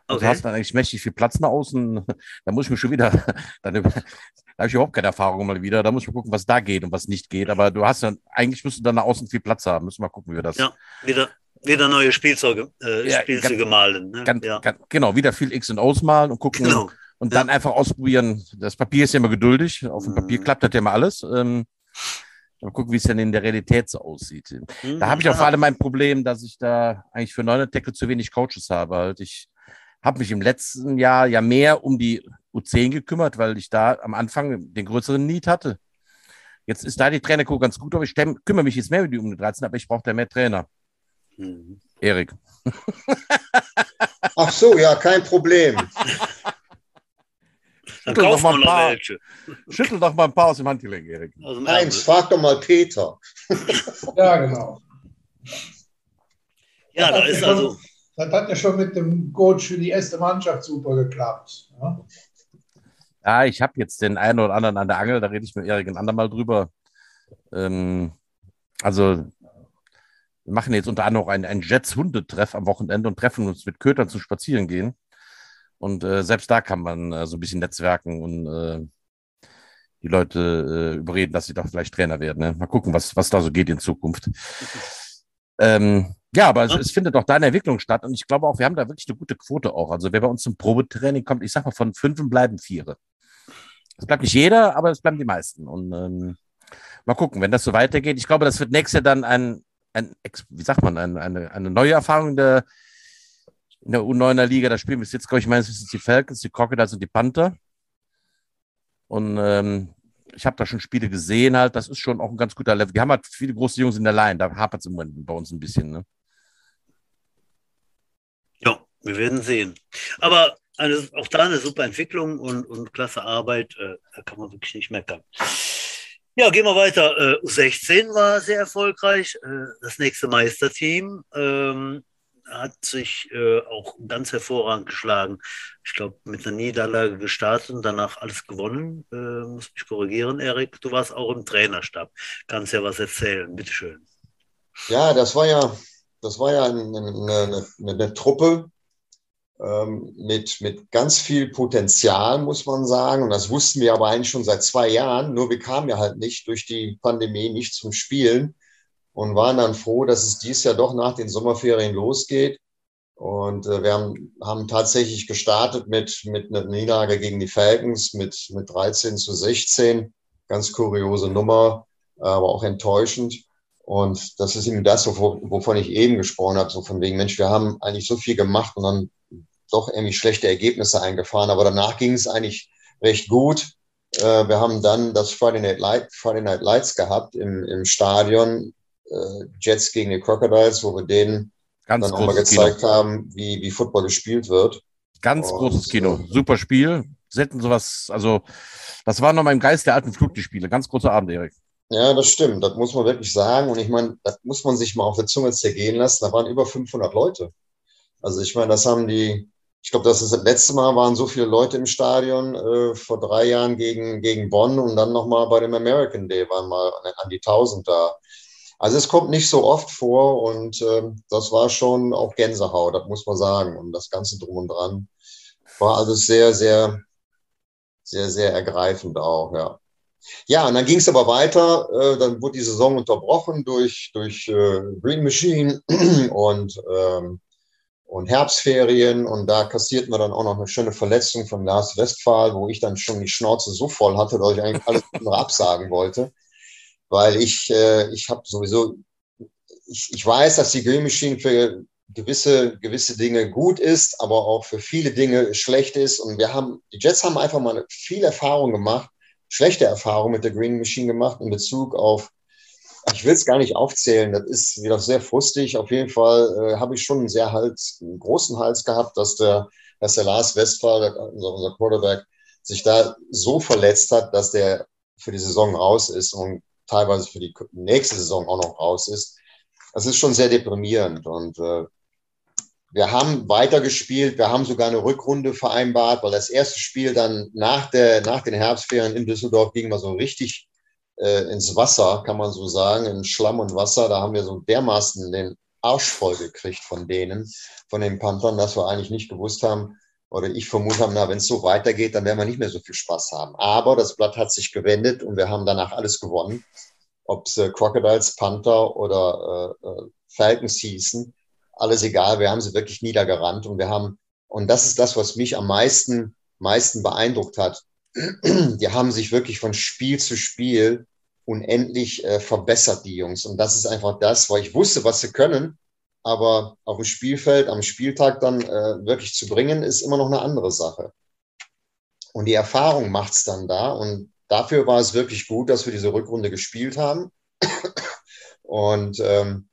Okay. Du hast dann eigentlich mächtig viel Platz nach außen. Da muss ich mir schon wieder, dann, da habe ich überhaupt keine Erfahrung mal wieder. Da muss ich mal gucken, was da geht und was nicht geht. Aber du hast dann, eigentlich müsst du dann nach außen viel Platz haben. Müssen wir mal gucken, wie wir das. Ja, wieder, wieder neue Spielzeuge, äh, ja, Spielzeuge ganz, malen. Ne? Ganz, ja. ganz, genau, wieder viel X und O's malen und gucken. Genau. Und dann einfach ausprobieren. Das Papier ist ja immer geduldig. Auf dem Papier mhm. klappt das ja immer alles. Ähm, Mal gucken, wie es denn in der Realität so aussieht. Mhm. Da habe ich auch vor allem mein Problem, dass ich da eigentlich für neue Tackle zu wenig Coaches habe. Halt ich habe mich im letzten Jahr ja mehr um die U10 gekümmert, weil ich da am Anfang den größeren Need hatte. Jetzt ist da die Trainerkuh ganz gut, aber ich kümmere mich jetzt mehr um die um 13, aber ich brauche da mehr Trainer. Mhm. Erik. Ach so, ja, kein Problem. Schüttel doch, mal ein paar, welche. schüttel doch mal ein paar aus dem Handgelenk, Erik. Nein, frag doch mal Peter. ja, genau. Ja, da ist also. Das hat ja schon mit dem Coach für die erste Mannschaft super geklappt. Ja, ja ich habe jetzt den einen oder anderen an der Angel, da rede ich mit Erik ein andermal drüber. Ähm, also, wir machen jetzt unter anderem auch einen, einen Jets-Hundetreff am Wochenende und treffen uns mit Kötern zum Spazieren gehen. Und äh, selbst da kann man äh, so ein bisschen netzwerken und äh, die Leute äh, überreden, dass sie doch vielleicht Trainer werden. Ne? Mal gucken, was, was da so geht in Zukunft. Ähm, ja, aber es, es, findet doch da eine Entwicklung statt und ich glaube auch, wir haben da wirklich eine gute Quote auch. Also wer bei uns zum Probetraining kommt, ich sag mal, von fünf bleiben vier. Es bleibt nicht jeder, aber es bleiben die meisten. Und ähm, mal gucken, wenn das so weitergeht. Ich glaube, das wird nächstes Jahr dann ein, ein wie sagt man, ein, eine, eine neue Erfahrung in der, in der U9er Liga. Da spielen bis jetzt, glaube ich, meistens die Falcons, die Crocodiles und die Panther. Und ähm, ich habe da schon Spiele gesehen, halt, das ist schon auch ein ganz guter Level. Wir haben halt viele große Jungs in der Line, da hapert es im Moment bei uns ein bisschen. Ne? Wir werden sehen. Aber eine, auch da eine super Entwicklung und, und klasse Arbeit, äh, da kann man wirklich nicht meckern. Ja, gehen wir weiter. Äh, U16 war sehr erfolgreich. Äh, das nächste Meisterteam. Ähm, hat sich äh, auch ganz hervorragend geschlagen. Ich glaube, mit einer Niederlage gestartet und danach alles gewonnen. Äh, muss mich korrigieren, Erik. Du warst auch im Trainerstab. Kannst ja was erzählen. Bitteschön. Ja, das war ja, das war ja eine, eine, eine, eine Truppe ähm, mit, mit ganz viel Potenzial, muss man sagen. Und das wussten wir aber eigentlich schon seit zwei Jahren. Nur wir kamen ja halt nicht durch die Pandemie nicht zum Spielen und waren dann froh, dass es dies Jahr doch nach den Sommerferien losgeht. Und äh, wir haben, haben tatsächlich gestartet mit, mit einer Niederlage gegen die Falcons mit, mit 13 zu 16. Ganz kuriose Nummer, aber auch enttäuschend. Und das ist eben das, wovon ich eben gesprochen habe, so von wegen, Mensch, wir haben eigentlich so viel gemacht und dann doch irgendwie schlechte Ergebnisse eingefahren. Aber danach ging es eigentlich recht gut. Äh, wir haben dann das Friday Night, Light, Friday Night Lights gehabt im, im Stadion äh, Jets gegen die Crocodiles, wo wir denen Ganz dann auch mal gezeigt Kino. haben, wie, wie Football gespielt wird. Ganz und, großes Kino. Äh, Super Spiel. Selten sowas, also das war noch mal im Geist der alten Flug, die Spiele. Ganz großer Abend, Erik. Ja, das stimmt. Das muss man wirklich sagen. Und ich meine, das muss man sich mal auf der Zunge zergehen lassen. Da waren über 500 Leute. Also ich meine, das haben die, ich glaube, das ist das letzte Mal waren so viele Leute im Stadion äh, vor drei Jahren gegen, gegen Bonn und dann nochmal bei dem American Day waren mal an die 1000 da. Also es kommt nicht so oft vor und äh, das war schon auch Gänsehaut, das muss man sagen. Und das Ganze drum und dran war alles sehr, sehr, sehr, sehr ergreifend auch, ja. Ja, und dann ging es aber weiter. Äh, dann wurde die Saison unterbrochen durch, durch äh, Green Machine und, ähm, und Herbstferien. Und da kassierten wir dann auch noch eine schöne Verletzung von Lars Westphal, wo ich dann schon die Schnauze so voll hatte, dass ich eigentlich alles andere absagen wollte weil ich, äh, ich habe sowieso, ich, ich weiß, dass die Green Machine für gewisse, gewisse Dinge gut ist, aber auch für viele Dinge schlecht ist. Und wir haben, die Jets haben einfach mal viel Erfahrung gemacht, schlechte Erfahrung mit der Green Machine gemacht in Bezug auf, ich will es gar nicht aufzählen, das ist wieder sehr frustig. Auf jeden Fall äh, habe ich schon einen sehr Hals, einen großen Hals gehabt, dass der, dass der Lars Westphal, unser, unser Quarterback, sich da so verletzt hat, dass der für die Saison raus ist. Und teilweise für die nächste Saison auch noch raus ist. Das ist schon sehr deprimierend. Und äh, wir haben weitergespielt, wir haben sogar eine Rückrunde vereinbart, weil das erste Spiel dann nach, der, nach den Herbstferien in Düsseldorf ging mal so richtig äh, ins Wasser, kann man so sagen, in Schlamm und Wasser. Da haben wir so dermaßen den Arsch voll gekriegt von denen, von den Panthern, dass wir eigentlich nicht gewusst haben, oder ich vermute habe, na, wenn es so weitergeht, dann werden wir nicht mehr so viel Spaß haben. Aber das Blatt hat sich gewendet und wir haben danach alles gewonnen. Ob es äh, Crocodiles, Panther oder äh, äh, Falcons hießen, alles egal, wir haben sie wirklich niedergerannt und wir haben, und das ist das, was mich am meisten, meisten beeindruckt hat. Die haben sich wirklich von Spiel zu Spiel unendlich äh, verbessert, die Jungs. Und das ist einfach das, weil ich wusste, was sie können aber auf dem Spielfeld am Spieltag dann äh, wirklich zu bringen, ist immer noch eine andere Sache. Und die Erfahrung macht es dann da. Und dafür war es wirklich gut, dass wir diese Rückrunde gespielt haben. Und ähm,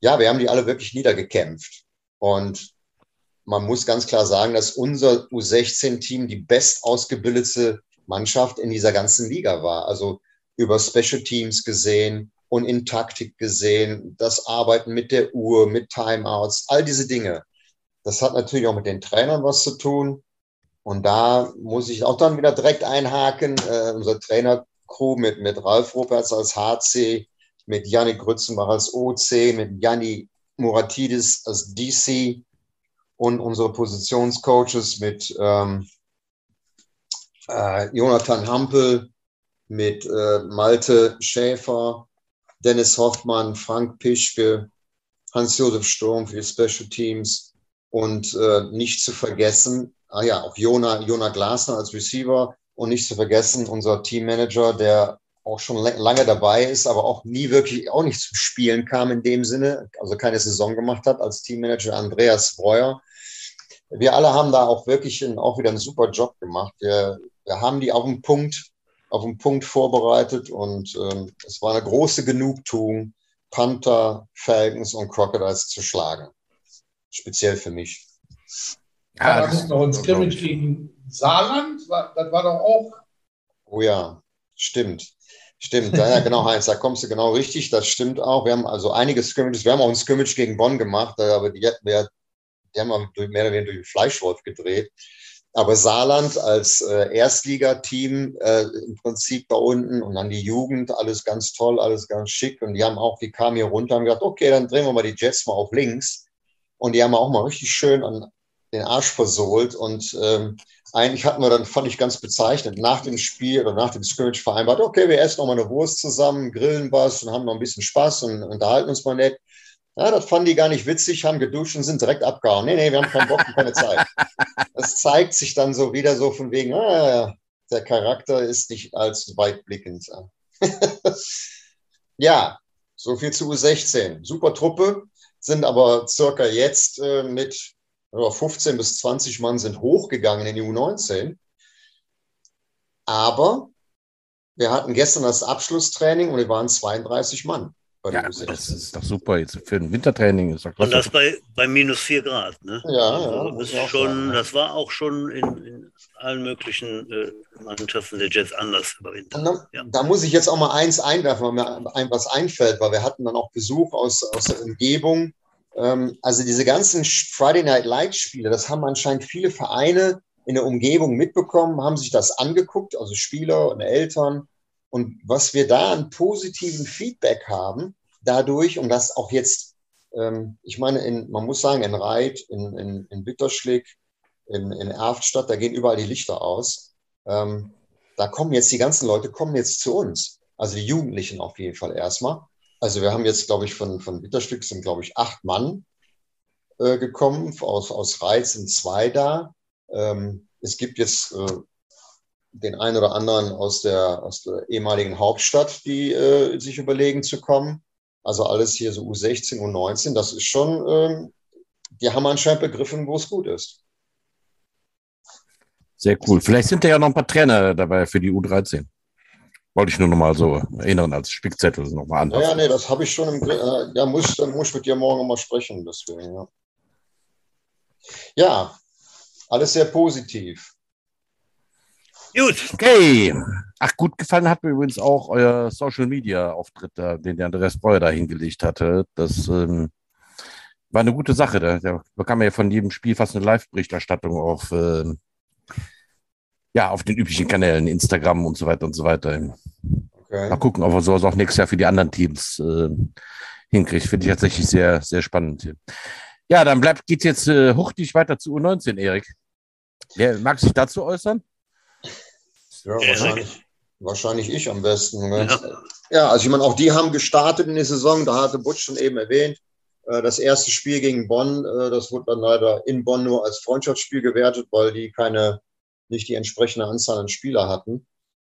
ja, wir haben die alle wirklich niedergekämpft. Und man muss ganz klar sagen, dass unser U16-Team die best ausgebildete Mannschaft in dieser ganzen Liga war. Also über Special Teams gesehen, und in Taktik gesehen, das Arbeiten mit der Uhr, mit Timeouts, all diese Dinge. Das hat natürlich auch mit den Trainern was zu tun. Und da muss ich auch dann wieder direkt einhaken. Äh, unser Trainercrew mit, mit Ralf Ruperts als HC, mit Yannick Grützenbach als OC, mit Janni Muratidis als DC und unsere Positionscoaches mit ähm, äh, Jonathan Hampel, mit äh, Malte Schäfer, Dennis Hoffmann, Frank Pischke, Hans-Josef Sturm für die Special Teams und äh, nicht zu vergessen, ah ja, auch Jona, Jona Glasner als Receiver und nicht zu vergessen unser Teammanager, der auch schon lange dabei ist, aber auch nie wirklich, auch nicht zum Spielen kam in dem Sinne, also keine Saison gemacht hat als Teammanager Andreas Breuer. Wir alle haben da auch wirklich einen, auch wieder einen super Job gemacht. Wir, wir haben die auf den Punkt, auf den Punkt vorbereitet und ähm, es war eine große Genugtuung, Panther, Falcons und Crocodiles zu schlagen. Speziell für mich. Ja, das ist noch ein Scrimmage gegen Saarland, das war doch auch. Oh ja, stimmt. Stimmt, ja, genau, Heinz, da kommst du genau richtig, das stimmt auch. Wir haben also einige Scrimmages, wir haben auch ein Scrimmage gegen Bonn gemacht, aber die, wir, die haben wir mehr oder weniger durch den Fleischwolf gedreht. Aber Saarland als äh, Erstligateam äh, im Prinzip da unten und dann die Jugend, alles ganz toll, alles ganz schick. Und die haben auch, die kamen hier runter und gesagt, okay, dann drehen wir mal die Jets mal auf links. Und die haben auch mal richtig schön an den Arsch versohlt. Und ähm, eigentlich hatten wir dann, fand ich ganz bezeichnet, nach dem Spiel oder nach dem Scrimmage vereinbart, okay, wir essen noch mal eine Wurst zusammen, grillen was und haben noch ein bisschen Spaß und unterhalten uns mal nett. Ja, das fanden die gar nicht witzig, haben geduscht und sind direkt abgehauen. Nee, nee, wir haben keinen Bock und keine Zeit. Das zeigt sich dann so wieder so von wegen, ah, der Charakter ist nicht allzu weitblickend. ja, so viel zu U16. Super Truppe, sind aber circa jetzt äh, mit 15 bis 20 Mann sind hochgegangen in die U19. Aber wir hatten gestern das Abschlusstraining und wir waren 32 Mann. Ja, das ist doch super. Jetzt für ein Wintertraining ist doch Und das bei, bei minus 4 Grad. Ne? Ja, also das, ist schon, sein, das war auch schon in, in allen möglichen äh, Mannschaften der Jets anders über Winter. Da, ja. da, muss ich jetzt auch mal eins einwerfen, weil mir ein, was einfällt, weil wir hatten dann auch Besuch aus, aus der Umgebung also diese ganzen Friday Night Light Spiele, das haben anscheinend viele Vereine in der Umgebung mitbekommen, haben sich das angeguckt, also Spieler und Eltern. Und was wir da an positiven Feedback haben, dadurch, und das auch jetzt, ähm, ich meine, in, man muss sagen, in Reit, in, in, in Bitterschlick, in, in Erftstadt, da gehen überall die Lichter aus. Ähm, da kommen jetzt die ganzen Leute, kommen jetzt zu uns. Also die Jugendlichen auf jeden Fall erstmal. Also wir haben jetzt, glaube ich, von, von Bitterstück sind, glaube ich, acht Mann äh, gekommen. Aus, aus Reiz sind zwei da. Ähm, es gibt jetzt äh, den einen oder anderen aus der, aus der ehemaligen Hauptstadt, die äh, sich überlegen zu kommen. Also alles hier so U16, U19. Das ist schon, ähm, die haben anscheinend begriffen, wo es gut ist. Sehr cool. Vielleicht sind da ja noch ein paar Trainer dabei für die U13. Wollte ich nur noch mal so erinnern als Spickzettel nochmal anders. Ja, nee, das habe ich schon im äh, Ja, muss, dann muss ich mit dir morgen mal sprechen, deswegen, ja. Ja, alles sehr positiv. Gut. Okay. Ach, gut gefallen hat mir übrigens auch euer Social Media Auftritt, da, den der Andreas Breuer da hingelegt hatte. Das ähm, war eine gute Sache. Da, da bekam er ja von jedem Spiel fast eine Live-Berichterstattung auf äh, ja, auf den üblichen Kanälen, Instagram und so weiter und so weiter. Okay. Mal gucken, ob er sowas auch nächstes Jahr für die anderen Teams äh, hinkriegt. Finde ich tatsächlich sehr, sehr spannend. Ja, dann bleibt, geht's jetzt äh, hurtig weiter zu U19, Erik. Wer mag sich dazu äußern? Ja, wahrscheinlich, wahrscheinlich ich am besten. Ne? Ja. ja, also ich meine, auch die haben gestartet in der Saison, da hatte Butch schon eben erwähnt. Äh, das erste Spiel gegen Bonn, äh, das wurde dann leider in Bonn nur als Freundschaftsspiel gewertet, weil die keine nicht die entsprechende Anzahl an Spieler hatten.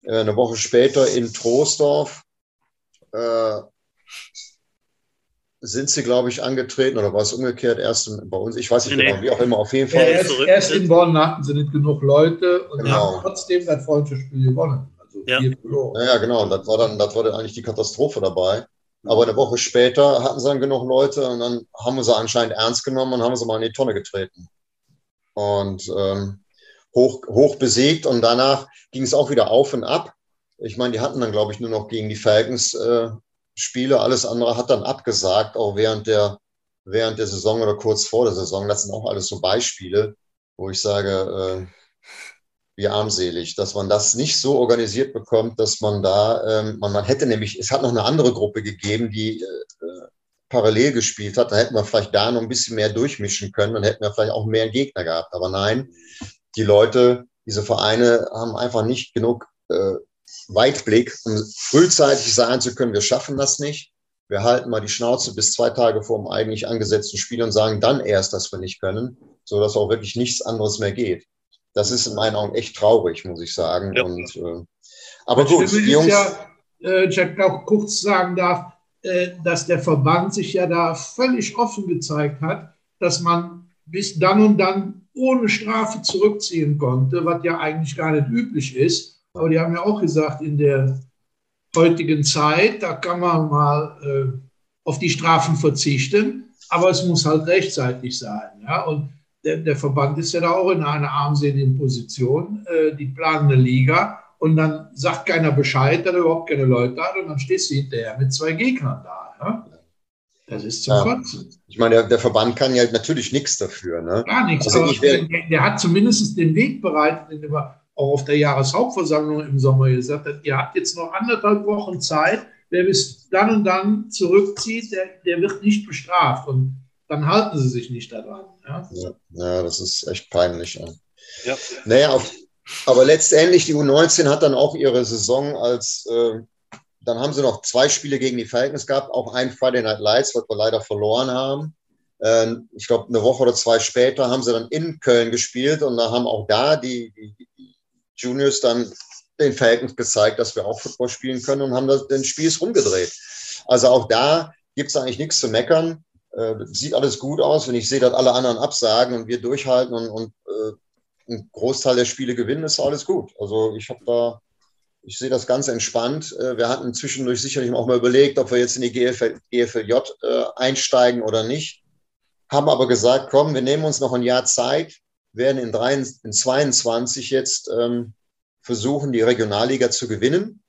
Äh, eine Woche später in Troisdorf äh, sind sie, glaube ich, angetreten oder war es umgekehrt erst bei uns? Ich weiß nicht nee, genau, wie auch immer, auf jeden Fall. Ja, erst, erst, in Bonn hatten sie nicht genug Leute und genau. haben trotzdem das Freundschaftsspiel gewonnen. Also ja. ja, genau, und das war dann, das war dann eigentlich die Katastrophe dabei. Aber eine Woche später hatten sie dann genug Leute und dann haben wir sie anscheinend ernst genommen und haben sie mal in die Tonne getreten. Und ähm, hoch, hoch besiegt und danach ging es auch wieder auf und ab. Ich meine, die hatten dann, glaube ich, nur noch gegen die Falcons äh, Spiele. Alles andere hat dann abgesagt, auch während der, während der Saison oder kurz vor der Saison. Das sind auch alles so Beispiele, wo ich sage, äh, wie armselig, dass man das nicht so organisiert bekommt, dass man da, ähm, man, man hätte nämlich, es hat noch eine andere Gruppe gegeben, die äh, parallel gespielt hat, da hätten wir vielleicht da noch ein bisschen mehr durchmischen können, dann hätten wir vielleicht auch mehr Gegner gehabt. Aber nein, die Leute, diese Vereine haben einfach nicht genug äh, Weitblick, um frühzeitig sagen zu können, wir schaffen das nicht. Wir halten mal die Schnauze bis zwei Tage vor dem eigentlich angesetzten Spiel und sagen dann erst, dass wir nicht können, sodass auch wirklich nichts anderes mehr geht. Das ist in meinen Augen echt traurig, muss ich sagen. Ja. Und, äh, aber das gut, die Jungs. Ja, äh, Jack auch kurz sagen darf, äh, dass der Verband sich ja da völlig offen gezeigt hat, dass man bis dann und dann ohne Strafe zurückziehen konnte, was ja eigentlich gar nicht üblich ist. Aber die haben ja auch gesagt, in der heutigen Zeit, da kann man mal äh, auf die Strafen verzichten, aber es muss halt rechtzeitig sein. Ja? Und der, der Verband ist ja da auch in einer armseligen Position, äh, die planende Liga. Und dann sagt keiner Bescheid, er überhaupt keine Leute hat. Und dann stehst du hinterher mit zwei Gegnern da. Ja? Das ist zum ja. Kotzen. Ich meine, der, der, Verband kann ja natürlich nichts dafür. Ne? Gar nichts. Also aber der, der, hat zumindest den Weg bereitet, indem er auch auf der Jahreshauptversammlung im Sommer gesagt hat, ihr habt jetzt noch anderthalb Wochen Zeit. Wer bis dann und dann zurückzieht, der, der wird nicht bestraft. Und dann halten sie sich nicht daran. Ja, ja, ja das ist echt peinlich. Ja. ja. Naja, auf, aber letztendlich, die U19 hat dann auch ihre Saison als, äh, dann haben sie noch zwei Spiele gegen die Falcons gehabt, auch ein Friday Night Lights, was wir leider verloren haben. Äh, ich glaube, eine Woche oder zwei später haben sie dann in Köln gespielt und da haben auch da die, die, die Juniors dann den Falcons gezeigt, dass wir auch Football spielen können und haben das, den Spiel rumgedreht. Also auch da gibt es eigentlich nichts zu meckern äh, sieht alles gut aus. Wenn ich sehe, dass alle anderen absagen und wir durchhalten und, und äh, einen Großteil der Spiele gewinnen, ist alles gut. Also ich habe da, ich sehe das ganz entspannt. Äh, wir hatten zwischendurch sicherlich auch mal überlegt, ob wir jetzt in die GFL, GFLJ äh, einsteigen oder nicht. Haben aber gesagt, komm, wir nehmen uns noch ein Jahr Zeit, werden in, 23, in 22 jetzt ähm, versuchen, die Regionalliga zu gewinnen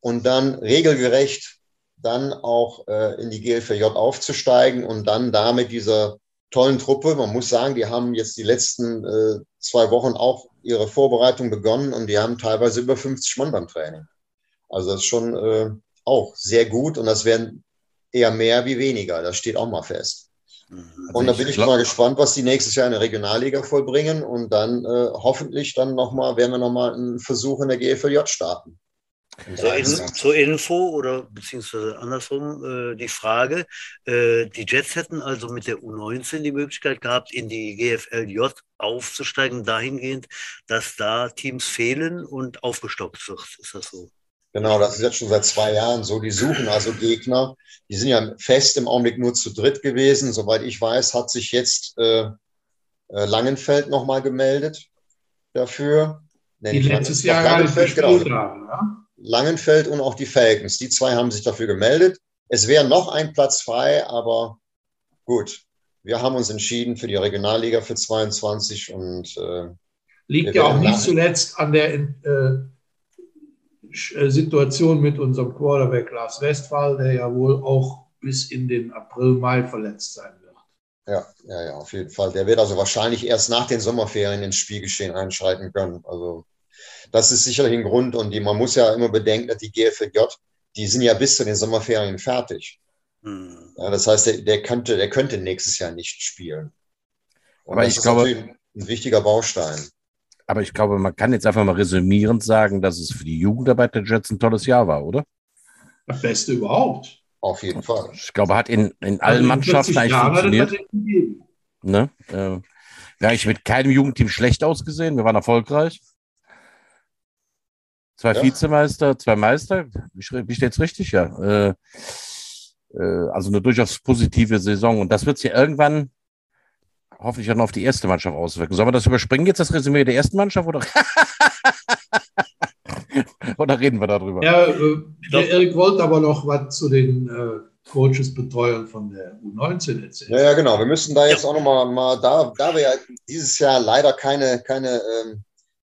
und dann regelgerecht dann auch äh, in die GLVJ aufzusteigen und dann da mit dieser tollen Truppe, man muss sagen, die haben jetzt die letzten äh, zwei Wochen auch ihre Vorbereitung begonnen und die haben teilweise über 50 Mann beim Training. Also das ist schon äh, auch sehr gut und das werden eher mehr wie weniger, das steht auch mal fest. Also und da bin ich mal gespannt, was die nächstes Jahr in der Regionalliga vollbringen und dann äh, hoffentlich dann nochmal, werden wir nochmal einen Versuch in der GFLJ starten. Zur, in, zur, Info oder beziehungsweise andersrum äh, die Frage, äh, die Jets hätten also mit der U19 die Möglichkeit gehabt, in die GFLJ aufzusteigen, dahingehend, dass da Teams fehlen und aufgestockt wird. Ist das so? Genau, das ist jetzt schon seit zwei Jahren so. Die suchen also Gegner. Die sind ja fest im Augenblick nur zu dritt gewesen. Soweit ich weiß, hat sich jetzt äh, äh Langenfeld nochmal gemeldet dafür. Die letztes Jahr gar nicht gespielt genau. haben. Ja? Langenfeld und auch die Falcons. Die zwei haben sich dafür gemeldet. Es wäre noch ein Platz frei, aber gut. Wir haben uns entschieden für die Regionalliga für 22 und äh, liegt ja auch nicht zuletzt an der äh, äh, Situation mit unserem Quarterback Lars Westphal, der ja wohl auch bis in den April, Mai verletzt sein wird. Ja, ja, ja, auf jeden Fall. Der wird also wahrscheinlich erst nach den Sommerferien ins Spielgeschehen einschreiten können. Also das ist sicherlich ein Grund. Und die, man muss ja immer bedenken, dass die GFJ, die sind ja bis zu den Sommerferien fertig. Hm. Ja, das heißt, der, der, könnte, der könnte nächstes Jahr nicht spielen. Und aber ich glaube, ein wichtiger Baustein. Aber ich glaube, man kann jetzt einfach mal resümierend sagen, dass es für die Jugendarbeit der Jets ein tolles Jahr war, oder? Das Beste überhaupt. Auf jeden Fall. Ich glaube, hat in, in allen also Mannschaften eigentlich Jahre funktioniert. Ne? Äh, wir haben mit keinem Jugendteam schlecht ausgesehen. Wir waren erfolgreich. Zwei ja. Vizemeister, zwei Meister. Wie, steht es richtig? Ja. Äh, äh, also eine durchaus positive Saison. Und das wird sich ja irgendwann hoffentlich dann auf die erste Mannschaft auswirken. Sollen wir das überspringen jetzt, das Resümee der ersten Mannschaft? Oder, oder reden wir darüber? Ja, äh, der Erik wollte aber noch was zu den äh, Coaches, Betreuern von der U19 erzählen. Ja, ja, genau. Wir müssen da jetzt ja. auch nochmal, mal, da, da wir ja dieses Jahr leider keine, keine ähm,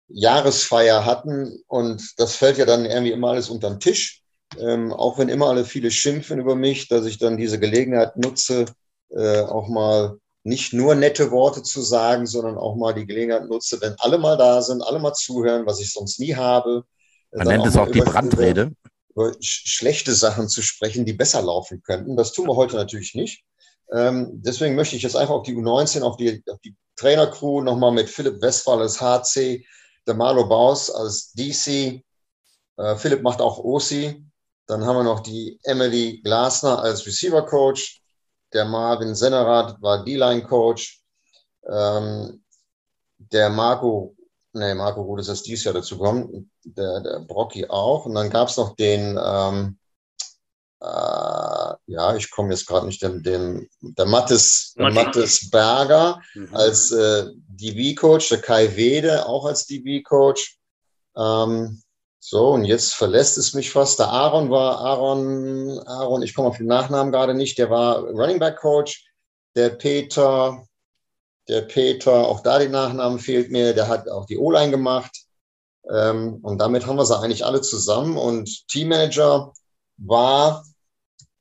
Jahresfeier hatten und das fällt ja dann irgendwie immer alles unter den Tisch. Ähm, auch wenn immer alle viele schimpfen über mich, dass ich dann diese Gelegenheit nutze, äh, auch mal nicht nur nette Worte zu sagen, sondern auch mal die Gelegenheit nutze, wenn alle mal da sind, alle mal zuhören, was ich sonst nie habe. Man nennt es auch die Brandrede. Über, über schlechte Sachen zu sprechen, die besser laufen könnten. Das tun wir heute natürlich nicht. Ähm, deswegen möchte ich jetzt einfach auf die U19, auf die, auf die Trainercrew nochmal mit Philipp Westphal als HC, der Marlo Baus als DC Äh, Philipp macht auch OC. Dann haben wir noch die Emily Glasner als Receiver Coach. Der Marvin Sennerath war D-Line Coach. Ähm, der Marco, nee, Marco Ruth ist erst dieses Jahr dazu gekommen. Der, der Brocky auch. Und dann gab es noch den, ähm, äh, ja, ich komme jetzt gerade nicht, dem, dem, der Mattes, der Mattes Berger mhm. als äh, DB-Coach, der Kai Wede auch als DB-Coach. Ähm, so, und jetzt verlässt es mich fast. Der Aaron war, Aaron, Aaron, ich komme auf den Nachnamen gerade nicht, der war Running Back Coach. Der Peter, der Peter, auch da die Nachnamen fehlt mir, der hat auch die O-Line gemacht. Ähm, und damit haben wir sie eigentlich alle zusammen. Und Teammanager war,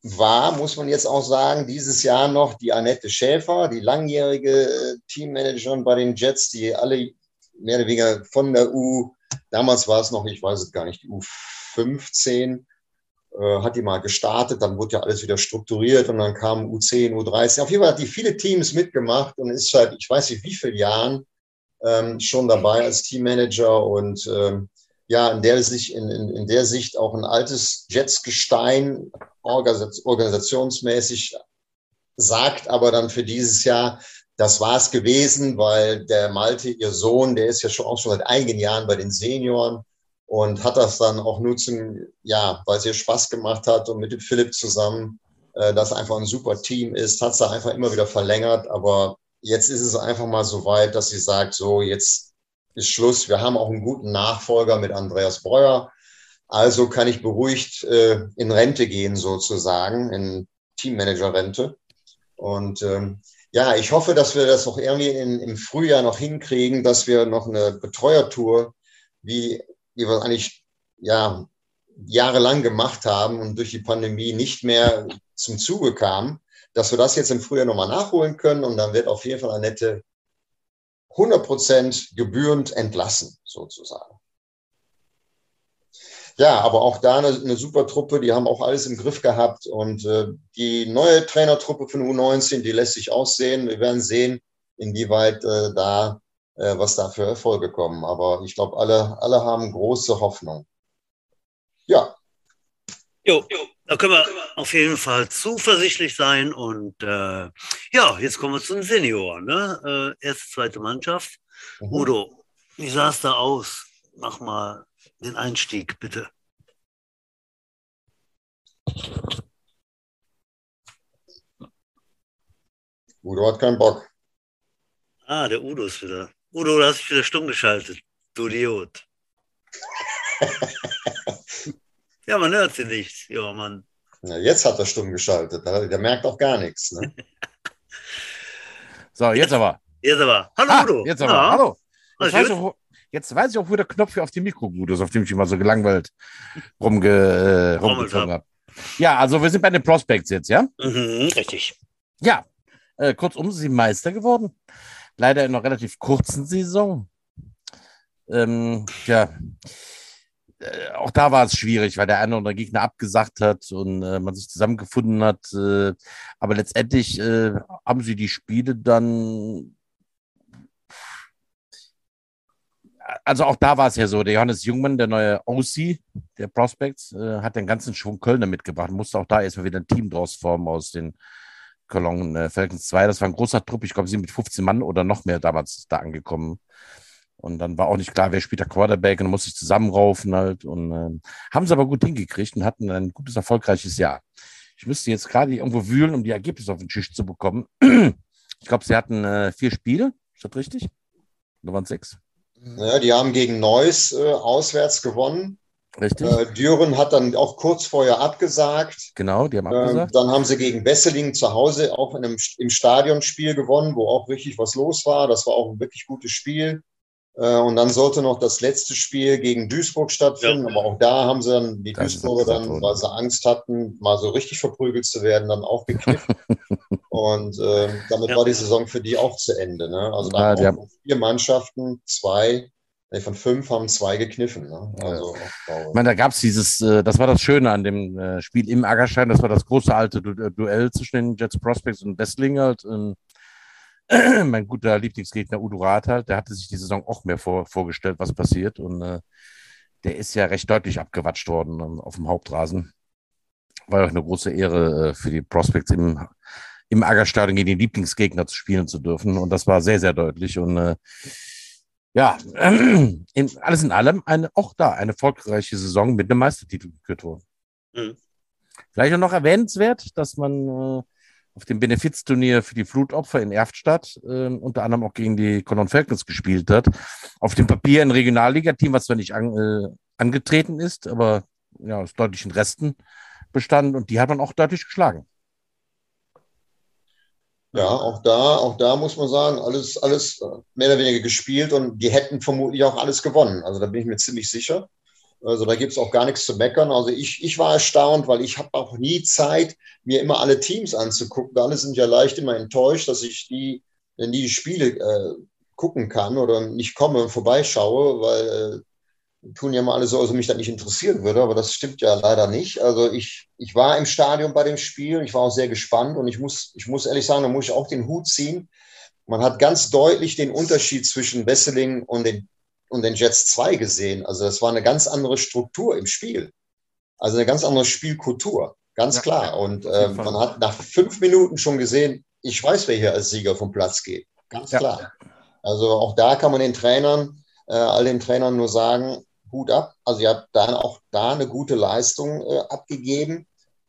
war, muss man jetzt auch sagen, dieses Jahr noch die Annette Schäfer, die langjährige äh, Teammanagerin bei den Jets, die alle mehr oder weniger von der U Damals war es noch, ich weiß es gar nicht, die U15 äh, hat die mal gestartet, dann wurde ja alles wieder strukturiert und dann kamen U10, U13. Auf jeden Fall hat die viele Teams mitgemacht und ist seit, ich weiß nicht wie vielen Jahren ähm, schon dabei als Teammanager und ähm, ja, in der, sich, in, in, in der Sicht auch ein altes Jetsgestein organisationsmäßig sagt aber dann für dieses Jahr, das war es gewesen, weil der Malte, ihr Sohn, der ist ja schon auch schon seit einigen Jahren bei den Senioren und hat das dann auch nutzen, ja, weil es ihr Spaß gemacht hat und mit dem Philipp zusammen, äh, das einfach ein super Team ist, hat sie einfach immer wieder verlängert. Aber jetzt ist es einfach mal so weit, dass sie sagt, so jetzt ist Schluss. Wir haben auch einen guten Nachfolger mit Andreas Breuer. Also kann ich beruhigt äh, in Rente gehen sozusagen, in Teammanager-Rente. Und ähm, ja, ich hoffe, dass wir das noch irgendwie in, im Frühjahr noch hinkriegen, dass wir noch eine Betreuertour, wie, wie wir eigentlich ja, jahrelang gemacht haben und durch die Pandemie nicht mehr zum Zuge kam, dass wir das jetzt im Frühjahr nochmal nachholen können und dann wird auf jeden Fall Annette 100 Prozent gebührend entlassen, sozusagen. Ja, aber auch da eine, eine, super Truppe, die haben auch alles im Griff gehabt. Und äh, die neue Trainertruppe von U19, die lässt sich aussehen. Wir werden sehen, inwieweit äh, da, äh, was da für Erfolge kommen. Aber ich glaube, alle, alle haben große Hoffnung. Ja. Jo, da können wir auf jeden Fall zuversichtlich sein. Und äh, ja, jetzt kommen wir zu den Senioren. Ne? Äh, erste, zweite Mannschaft. Mhm. Udo, wie sah es da aus? Mach mal den Einstieg, bitte. Udo hat keinen Bock. Ah, der Udo ist wieder. Udo, du hast dich wieder stumm geschaltet. Du Idiot. ja, man hört sie nicht. Ja, Mann. Ja, jetzt hat er stumm geschaltet. Der merkt auch gar nichts. Ne? so, jetzt aber. Jetzt aber. Hallo, ah, Udo. Jetzt aber. Ja. Hallo. Jetzt weiß, auch, Jetzt weiß ich auch, wo der Knopf auf dem Mikro gut ist, auf dem ich immer so gelangweilt rumge, äh, rumgezogen habe. Ja, also wir sind bei den Prospects jetzt, ja? Mhm, richtig. Ja, äh, kurzum, sie sind Meister geworden. Leider in einer relativ kurzen Saison. Ähm, ja, auch da war es schwierig, weil der eine oder andere Gegner abgesagt hat und äh, man sich zusammengefunden hat. Äh, aber letztendlich äh, haben sie die Spiele dann also auch da war es ja so, der Johannes Jungmann, der neue OC der Prospects, äh, hat den ganzen Schwung Kölner mitgebracht, musste auch da erstmal wieder ein Team draus formen aus den Cologne äh, Falcons 2. Das war ein großer Trupp, ich glaube, sie sind mit 15 Mann oder noch mehr damals da angekommen. Und dann war auch nicht klar, wer spielt der Quarterback und dann musste ich zusammenraufen halt. Und äh, haben sie aber gut hingekriegt und hatten ein gutes, erfolgreiches Jahr. Ich müsste jetzt gerade irgendwo wühlen, um die Ergebnisse auf den Tisch zu bekommen. ich glaube, sie hatten äh, vier Spiele. Ist das richtig? Oder waren es sechs? Ja, die haben gegen Neuss äh, auswärts gewonnen. Richtig. Äh, Düren hat dann auch kurz vorher abgesagt. Genau, die haben ähm, abgesagt. Dann haben sie gegen Wesseling zu Hause auch in einem, im Stadionspiel gewonnen, wo auch richtig was los war. Das war auch ein wirklich gutes Spiel. Äh, und dann sollte noch das letzte Spiel gegen Duisburg stattfinden. Ja. Aber auch da haben sie dann, die das Duisburger dann, weil sie Angst hatten, mal so richtig verprügelt zu werden, dann auch geknickt. und äh, damit ja. war die Saison für die auch zu Ende. Ne? Also da ja, haben vier Mannschaften, zwei, von fünf haben zwei gekniffen. Ne? Also, ich meine, da gab es dieses, äh, das war das Schöne an dem äh, Spiel im Aggerstein, das war das große alte Duell zwischen den Jets Prospects und Westling halt. Ähm, mein guter Lieblingsgegner Udo Rath halt, der hatte sich die Saison auch mehr vor, vorgestellt, was passiert. Und äh, der ist ja recht deutlich abgewatscht worden auf dem Hauptrasen. War ja auch eine große Ehre äh, für die Prospects im, im Aggerstadion gegen den Lieblingsgegner zu spielen zu dürfen. Und das war sehr, sehr deutlich. Und äh, ja, in, alles in allem eine, auch da eine erfolgreiche Saison mit einem Meistertitel gekürt worden. Mhm. Vielleicht auch noch erwähnenswert, dass man äh, auf dem Benefizturnier für die Flutopfer in Erftstadt äh, unter anderem auch gegen die Cologne Falcons gespielt hat. Auf dem Papier ein Regionalligateam, was zwar nicht an, äh, angetreten ist, aber ja, aus deutlichen Resten bestanden und die hat man auch deutlich geschlagen. Ja, auch da, auch da muss man sagen, alles, alles äh, mehr oder weniger gespielt und die hätten vermutlich auch alles gewonnen. Also da bin ich mir ziemlich sicher. Also da gibt es auch gar nichts zu meckern. Also ich, ich war erstaunt, weil ich habe auch nie Zeit, mir immer alle Teams anzugucken. Alle sind ja leicht immer enttäuscht, dass ich die, wenn die, die Spiele äh, gucken kann oder nicht komme und vorbeischaue, weil äh, tun ja mal alle so, als mich das nicht interessieren würde, aber das stimmt ja leider nicht. Also ich, ich war im Stadion bei dem Spiel, ich war auch sehr gespannt und ich muss, ich muss ehrlich sagen, da muss ich auch den Hut ziehen. Man hat ganz deutlich den Unterschied zwischen Wesseling und den und den Jets 2 gesehen. Also das war eine ganz andere Struktur im Spiel. Also eine ganz andere Spielkultur, ganz ja, klar. Und äh, man hat nach fünf Minuten schon gesehen, ich weiß, wer hier als Sieger vom Platz geht. Ganz ja. klar. Also auch da kann man den Trainern, äh, all den Trainern nur sagen, Hut ab. Also ihr habt dann auch da eine gute Leistung äh, abgegeben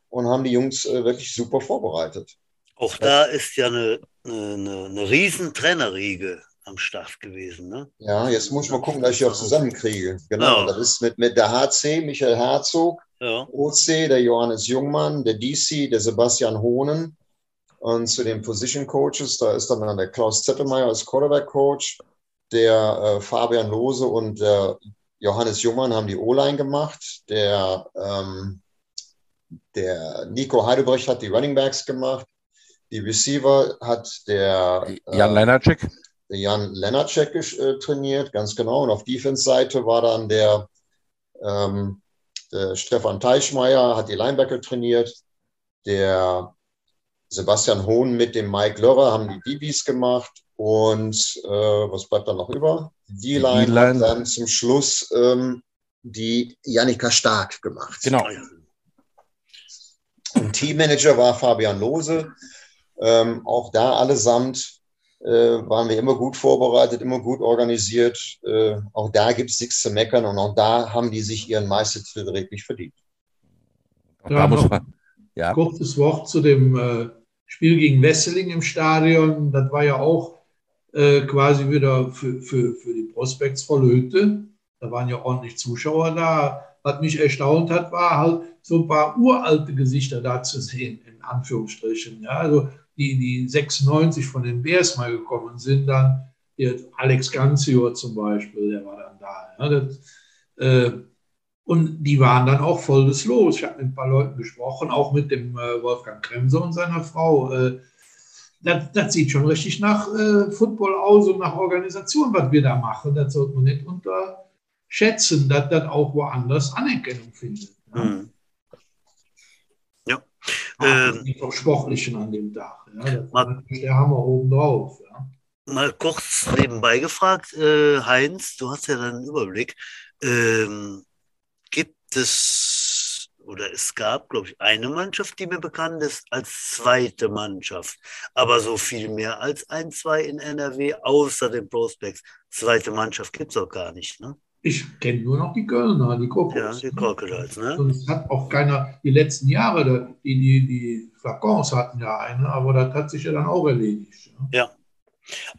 und haben die Jungs äh, wirklich super vorbereitet. Auch da ist ja eine, eine, eine riesen Trainerriege am Start gewesen. Ne? Ja, jetzt muss ich mal gucken, dass ich die auch zusammenkriege. Genau, ja. das ist mit, mit der HC, Michael Herzog, ja. OC, der Johannes Jungmann, der DC, der Sebastian Hohnen. Und zu den Position Coaches, da ist dann der Klaus Zettelmeier als Quarterback Coach, der äh, Fabian Lose und der Johannes Jungmann haben die O-Line gemacht. Der, ähm, der Nico Heidebrecht hat die Running Backs gemacht. Die Receiver hat der Jan äh, Leinarczyk. Jan Lennarczek äh, trainiert, ganz genau. Und auf Defense-Seite war dann der, ähm, der Stefan Teichmeier, hat die Linebacker trainiert. Der Sebastian Hohn mit dem Mike Lörrer haben die DBs gemacht. Und äh, was bleibt dann noch über? Die Line hat dann zum Schluss ähm, die Janika Stark gemacht. Genau. Und Teammanager war Fabian Lose. Ähm, auch da allesamt waren wir immer gut vorbereitet, immer gut organisiert. Äh, auch da gibt es nichts zu meckern und auch da haben die sich ihren Meistertitel wirklich verdient. Ja, noch ja. Kurzes Wort zu dem äh, Spiel gegen Wesseling im Stadion. Das war ja auch äh, quasi wieder für, für, für die Prospects voll Hütte. Da waren ja ordentlich Zuschauer da. Was mich erstaunt hat, war halt so ein paar uralte Gesichter da zu sehen, in Anführungsstrichen. Ja, also die, die 96 von den Bears mal gekommen sind, dann Alex Ganzior zum Beispiel, der war dann da. Ja, das, äh, und die waren dann auch voll des Los. Ich habe mit ein paar Leuten gesprochen, auch mit dem äh, Wolfgang Kremser und seiner Frau. Äh, das, das, sieht schon richtig nach äh, Football aus und nach Organisation, was wir da machen. Das sollte man nicht unterschätzen, dass das auch woanders Anerkennung findet. Ja. Mhm. Ähm, die Sportlichen an dem Tag. Ja, mal, der Hammer oben drauf. Ja. Mal kurz nebenbei gefragt, äh, Heinz, du hast ja dann einen Überblick. Ähm, gibt es oder es gab, glaube ich, eine Mannschaft, die mir bekannt ist, als zweite Mannschaft. Aber so viel mehr als ein, zwei in NRW, außer den Prospects. Zweite Mannschaft gibt es auch gar nicht. Ne? Ich kenne nur noch die Kölner, die Crocodiles. Ja, die Crocodiles, ne? Und es hat auch keiner, die letzten Jahre, die, die, die Flakons hatten ja eine, aber das hat sich ja dann auch erledigt. Ne? Ja.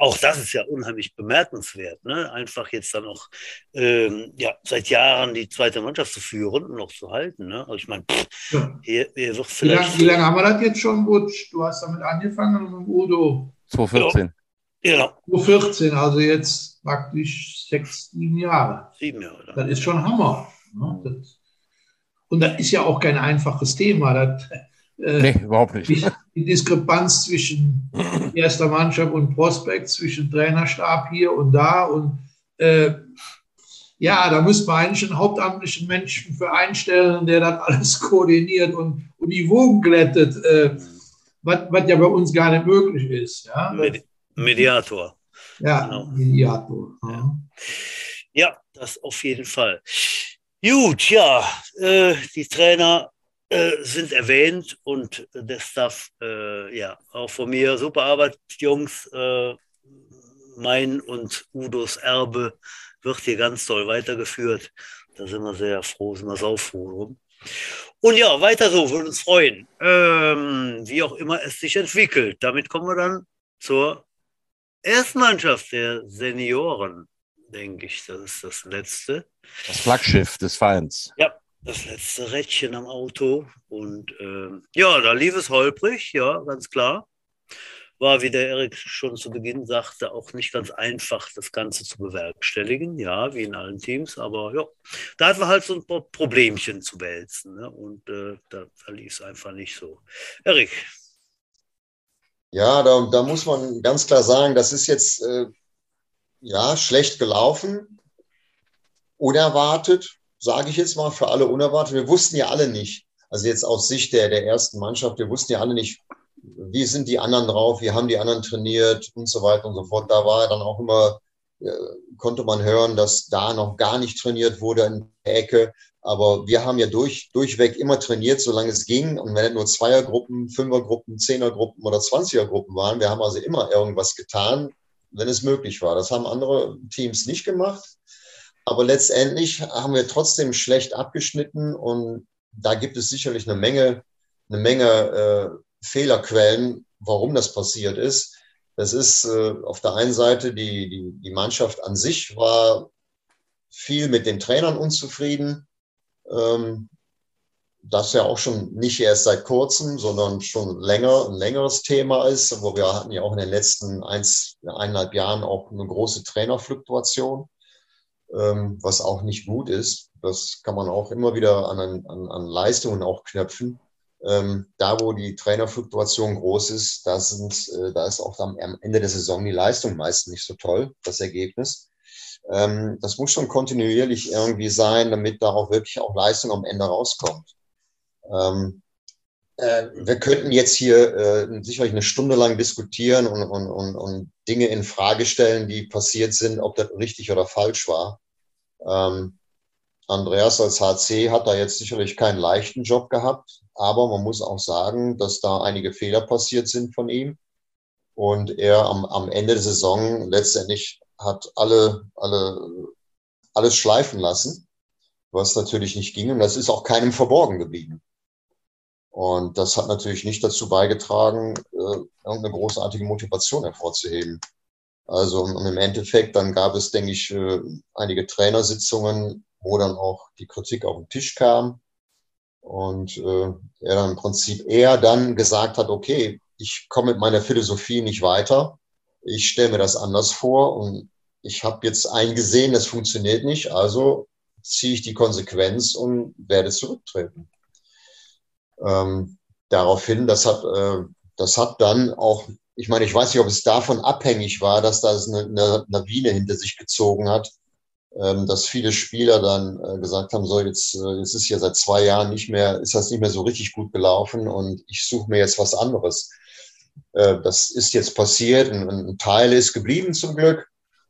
Auch das ist ja unheimlich bemerkenswert, ne? einfach jetzt dann auch ähm, ja, seit Jahren die zweite Mannschaft zu führen und noch zu halten. Ne? Also ich meine, ja. hier, hier wird vielleicht. Wie lange, wie lange haben wir das jetzt schon, Butsch? Du hast damit angefangen mit Udo. 2014. Ja. 2014, also jetzt praktisch sechs, sieben Jahre. Sieben Jahre. Das ist schon Hammer. Ne? Das, und das ist ja auch kein einfaches Thema. Das, äh, nee, überhaupt nicht. Die Diskrepanz zwischen erster Mannschaft und Prospekt, zwischen Trainerstab hier und da. Und äh, ja, da müsste man eigentlich einen hauptamtlichen Menschen für einstellen, der das alles koordiniert und, und die Wogen glättet, äh, was, was ja bei uns gar nicht möglich ist. Ja? Mediator. Ja, genau. Mediator. Ja. ja, das auf jeden Fall. Gut, ja, äh, die Trainer äh, sind erwähnt und der Staff, äh, ja, auch von mir super Arbeit, Jungs. Äh, mein und Udos Erbe wird hier ganz toll weitergeführt. Da sind wir sehr froh, sind wir saufroh drum. Und ja, weiter so, würde uns freuen. Ähm, wie auch immer es sich entwickelt. Damit kommen wir dann zur Erstmannschaft der Senioren, denke ich. Das ist das letzte. Das Flaggschiff des Vereins. Ja, das letzte Rädchen am Auto. Und ähm, ja, da lief es holprig, ja, ganz klar war, wie der Erik schon zu Beginn sagte, auch nicht ganz einfach, das Ganze zu bewerkstelligen, ja, wie in allen Teams, aber ja, da hatten wir halt so ein paar Problemchen zu wälzen ne? und äh, da, da lief es einfach nicht so. Erik. Ja, da, da, muss man ganz klar sagen, das ist jetzt äh, ja schlecht gelaufen, unerwartet, sage ich jetzt mal für alle unerwartet. Wir wussten ja alle nicht, also jetzt aus Sicht der, der ersten Mannschaft, wir wussten ja alle nicht, wie sind die anderen drauf, wie haben die anderen trainiert und so weiter und so fort. Da war dann auch immer, konnte man hören, dass da noch gar nicht trainiert wurde in der Ecke. Aber wir haben ja durch, durchweg immer trainiert, solange es ging. Und wenn es nur Zweiergruppen, Fünfergruppen, Zehnergruppen oder Zwanzigergruppen waren, wir haben also immer irgendwas getan, wenn es möglich war. Das haben andere Teams nicht gemacht. Aber letztendlich haben wir trotzdem schlecht abgeschnitten und da gibt es sicherlich eine Menge, eine Menge äh, Fehlerquellen, warum das passiert ist. Das ist äh, auf der einen Seite die, die, die Mannschaft an sich war viel mit den Trainern unzufrieden. Ähm, das ja auch schon nicht erst seit kurzem, sondern schon länger, ein längeres Thema ist, wo wir hatten ja auch in den letzten eins, eineinhalb Jahren auch eine große Trainerfluktuation, ähm, was auch nicht gut ist. Das kann man auch immer wieder an, an, an Leistungen auch knöpfen. Ähm, da, wo die Trainerfluktuation groß ist, da, sind, äh, da ist auch am, Ende der Saison die Leistung meist nicht so toll, das Ergebnis. Ähm, das muss schon kontinuierlich irgendwie sein, damit da auch wirklich auch Leistung am Ende rauskommt. Ähm, äh, wir könnten jetzt hier äh, sicherlich eine Stunde lang diskutieren und, und, und, und Dinge in Frage stellen, die passiert sind, ob das richtig oder falsch war. Ähm, Andreas als HC hat da jetzt sicherlich keinen leichten Job gehabt. Aber man muss auch sagen, dass da einige Fehler passiert sind von ihm. Und er am, am Ende der Saison letztendlich hat alle, alle, alles schleifen lassen, was natürlich nicht ging. Und das ist auch keinem verborgen geblieben. Und das hat natürlich nicht dazu beigetragen, äh, irgendeine großartige Motivation hervorzuheben. Also im Endeffekt, dann gab es, denke ich, äh, einige Trainersitzungen, wo dann auch die Kritik auf den Tisch kam. Und äh, er dann im Prinzip eher dann gesagt hat, okay, ich komme mit meiner Philosophie nicht weiter. Ich stelle mir das anders vor und ich habe jetzt eingesehen, das funktioniert nicht, also ziehe ich die Konsequenz und werde zurücktreten. Ähm, daraufhin, das hat, äh, das hat dann auch, ich meine, ich weiß nicht, ob es davon abhängig war, dass das eine, eine Lawine hinter sich gezogen hat, dass viele Spieler dann äh, gesagt haben, so jetzt, äh, jetzt ist ja seit zwei Jahren nicht mehr, ist das nicht mehr so richtig gut gelaufen und ich suche mir jetzt was anderes. Äh, das ist jetzt passiert, ein, Teil ist geblieben zum Glück.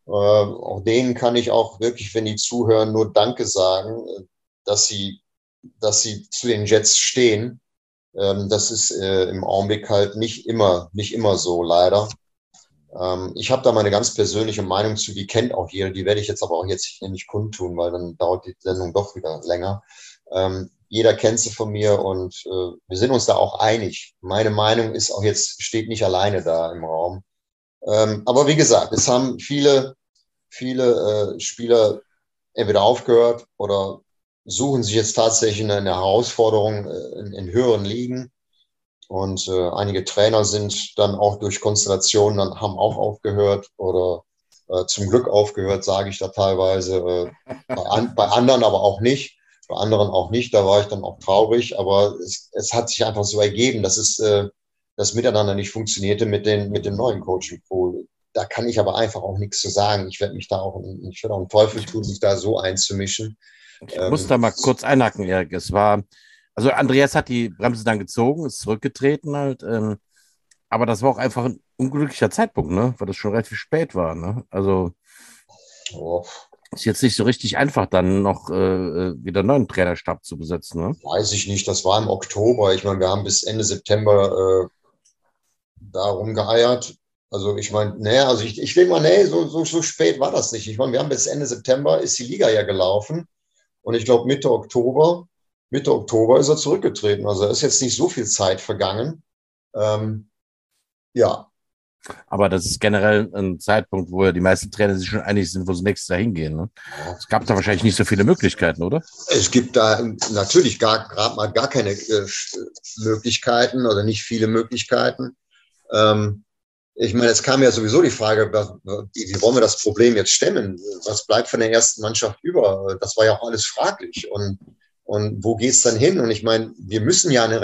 Auch denen kann ich auch wirklich, wenn die zuhören, nur Danke sagen, dass sie, dass sie zu den Jets stehen. Ähm, das ist im Augenblick halt nicht immer, nicht immer so, leider. Ähm, ich habe da meine ganz persönliche Meinung zu, die kennt auch jeder, die werde ich jetzt aber auch jetzt nicht kundtun, weil dann dauert die Sendung doch wieder länger. Ähm, jeder kennt sie von mir und äh, wir sind uns da auch einig. Meine Meinung ist auch jetzt, steht nicht alleine da im Raum. Ähm, aber wie gesagt, es haben viele, viele äh, Spieler entweder aufgehört oder suchen sich jetzt tatsächlich eine, Herausforderung äh, in, in höheren Ligen. Und äh, einige Trainer sind dann auch durch Konstellationen dann haben auch aufgehört oder äh, zum Glück aufgehört, sage ich da teilweise. Äh, bei, an, bei anderen aber auch nicht, bei anderen auch nicht. Da war ich dann auch traurig, aber es, es hat sich einfach so ergeben, dass es äh, das Miteinander nicht funktionierte mit den mit dem neuen Coaching Pool. Da kann ich aber einfach auch nichts zu sagen. Ich werde mich da auch, ich werde auch einen Teufel tun, sich da so einzumischen. Ich muss ähm, da mal kurz einhaken, Erik. Es war also Andreas hat die Bremse dann gezogen, ist zurückgetreten halt. Ähm, aber das war auch einfach ein unglücklicher Zeitpunkt, ne? Weil das schon relativ spät war, ne? Also. Oh, Ist jetzt nicht so richtig einfach, dann noch äh, äh wieder einen neuen Trainerstab zu besetzen. Ne? Weiß ich nicht. Das war im Oktober. Ich meine, wir haben bis Ende September äh, darum geeiert. Also ich meine, nee, also ich, ich denke mal, nee, so, so, so spät war das nicht. Ich meine, wir haben bis Ende September ist die Liga ja gelaufen. Und ich glaube, Mitte Oktober, Mitte Oktober ist er zurückgetreten. Also ist jetzt nicht so viel Zeit vergangen. Ähm, ja, aber das ist generell ein Zeitpunkt, wo ja die meisten Trainer sich schon einig sind, wo sie nächstes Jahr hingehen. Ne? Es gab da wahrscheinlich nicht so viele Möglichkeiten, oder? Es gibt da natürlich gar, gerade mal gar keine äh, Möglichkeiten oder nicht viele Möglichkeiten. Ähm, ich meine, es kam ja sowieso die Frage, wie, wie wollen wir das Problem jetzt stemmen? Was bleibt von der ersten Mannschaft über? Das war ja auch alles fraglich. Und, und wo geht's dann hin? Und ich meine, wir müssen ja eine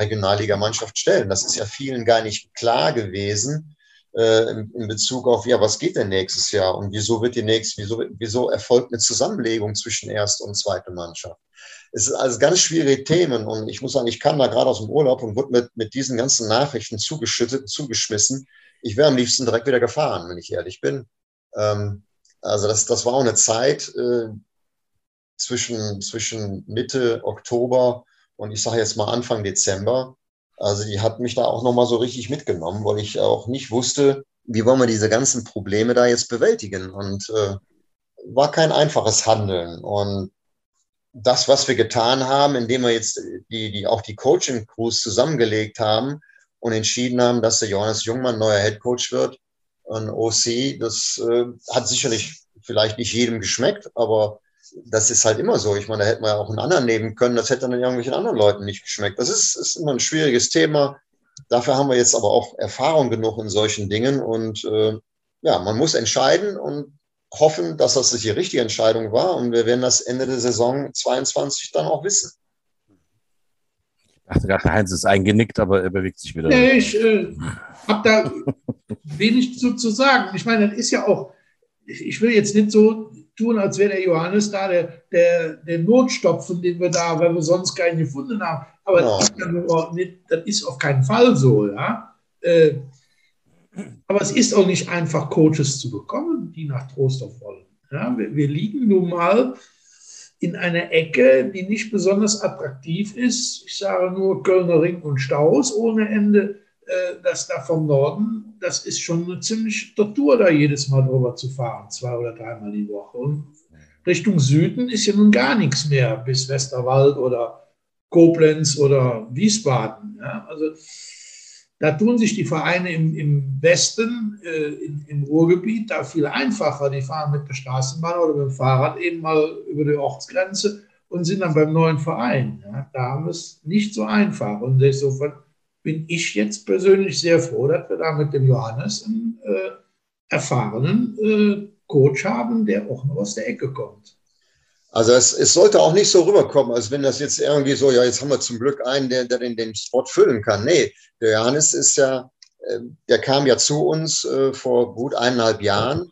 Regionalligamannschaft stellen. Das ist ja vielen gar nicht klar gewesen äh, in, in, Bezug auf, ja, was geht denn nächstes Jahr und wieso wird die nächste, wieso, wieso erfolgt eine Zusammenlegung zwischen erste und zweite Mannschaft? Es ist also ganz schwierige Themen und ich muss sagen, ich kam da gerade aus dem Urlaub und wurde mit, mit diesen ganzen Nachrichten zugeschüttet, zugeschmissen. Ich wäre am liebsten direkt wieder gefahren, wenn ich ehrlich bin. Ähm, also das, das war auch eine Zeit äh, zwischen, zwischen Mitte Oktober und ich sage jetzt mal Anfang Dezember, also die hat mich da auch nochmal so richtig mitgenommen, weil ich auch nicht wusste, wie wollen wir diese ganzen Probleme da jetzt bewältigen. Und äh, war kein einfaches Handeln. Und das, was wir getan haben, indem wir jetzt die, die auch die Coaching-Crews zusammengelegt haben und entschieden haben, dass der Johannes Jungmann neuer Head Coach wird, ein OC, das äh, hat sicherlich vielleicht nicht jedem geschmeckt, aber das ist halt immer so. Ich meine, da hätte man ja auch einen anderen nehmen können, das hätte dann irgendwelchen anderen Leuten nicht geschmeckt. Das ist, ist immer ein schwieriges Thema. Dafür haben wir jetzt aber auch Erfahrung genug in solchen Dingen und äh, ja, man muss entscheiden und hoffen, dass das die richtige Entscheidung war und wir werden das Ende der Saison 22 dann auch wissen. Ich dachte gerade, Heinz ist eingenickt, aber er bewegt sich wieder. Nee, ich äh, habe da wenig zu, zu sagen. Ich meine, das ist ja auch, ich will jetzt nicht so tun, als wäre der Johannes da der, der, der Notstopfen, den wir da, weil wir sonst keinen gefunden haben. Aber ja. das, ist auf keinen Fall so. Ja? Äh, aber es ist auch nicht einfach, Coaches zu bekommen, die nach Trostorf wollen. Ja? Wir, wir liegen nun mal in einer Ecke, die nicht besonders attraktiv ist. Ich sage nur Kölner Ring und Staus ohne Ende. Äh, das da vom Norden, das ist schon eine ziemliche Tortur, da jedes Mal drüber zu fahren, zwei oder dreimal die Woche. Und Richtung Süden ist ja nun gar nichts mehr, bis Westerwald oder Koblenz oder Wiesbaden. Ja? Also da tun sich die Vereine im, im Westen, äh, in, im Ruhrgebiet, da viel einfacher. Die fahren mit der Straßenbahn oder mit dem Fahrrad eben mal über die Ortsgrenze und sind dann beim neuen Verein. Ja? Da haben wir es nicht so einfach. Und insofern bin ich jetzt persönlich sehr froh, dass wir da mit dem Johannes einen äh, erfahrenen äh, Coach haben, der auch noch aus der Ecke kommt. Also es, es, sollte auch nicht so rüberkommen, als wenn das jetzt irgendwie so, ja, jetzt haben wir zum Glück einen, der, der den, den Spot füllen kann. Nee, der Johannes ist ja, äh, der kam ja zu uns äh, vor gut eineinhalb Jahren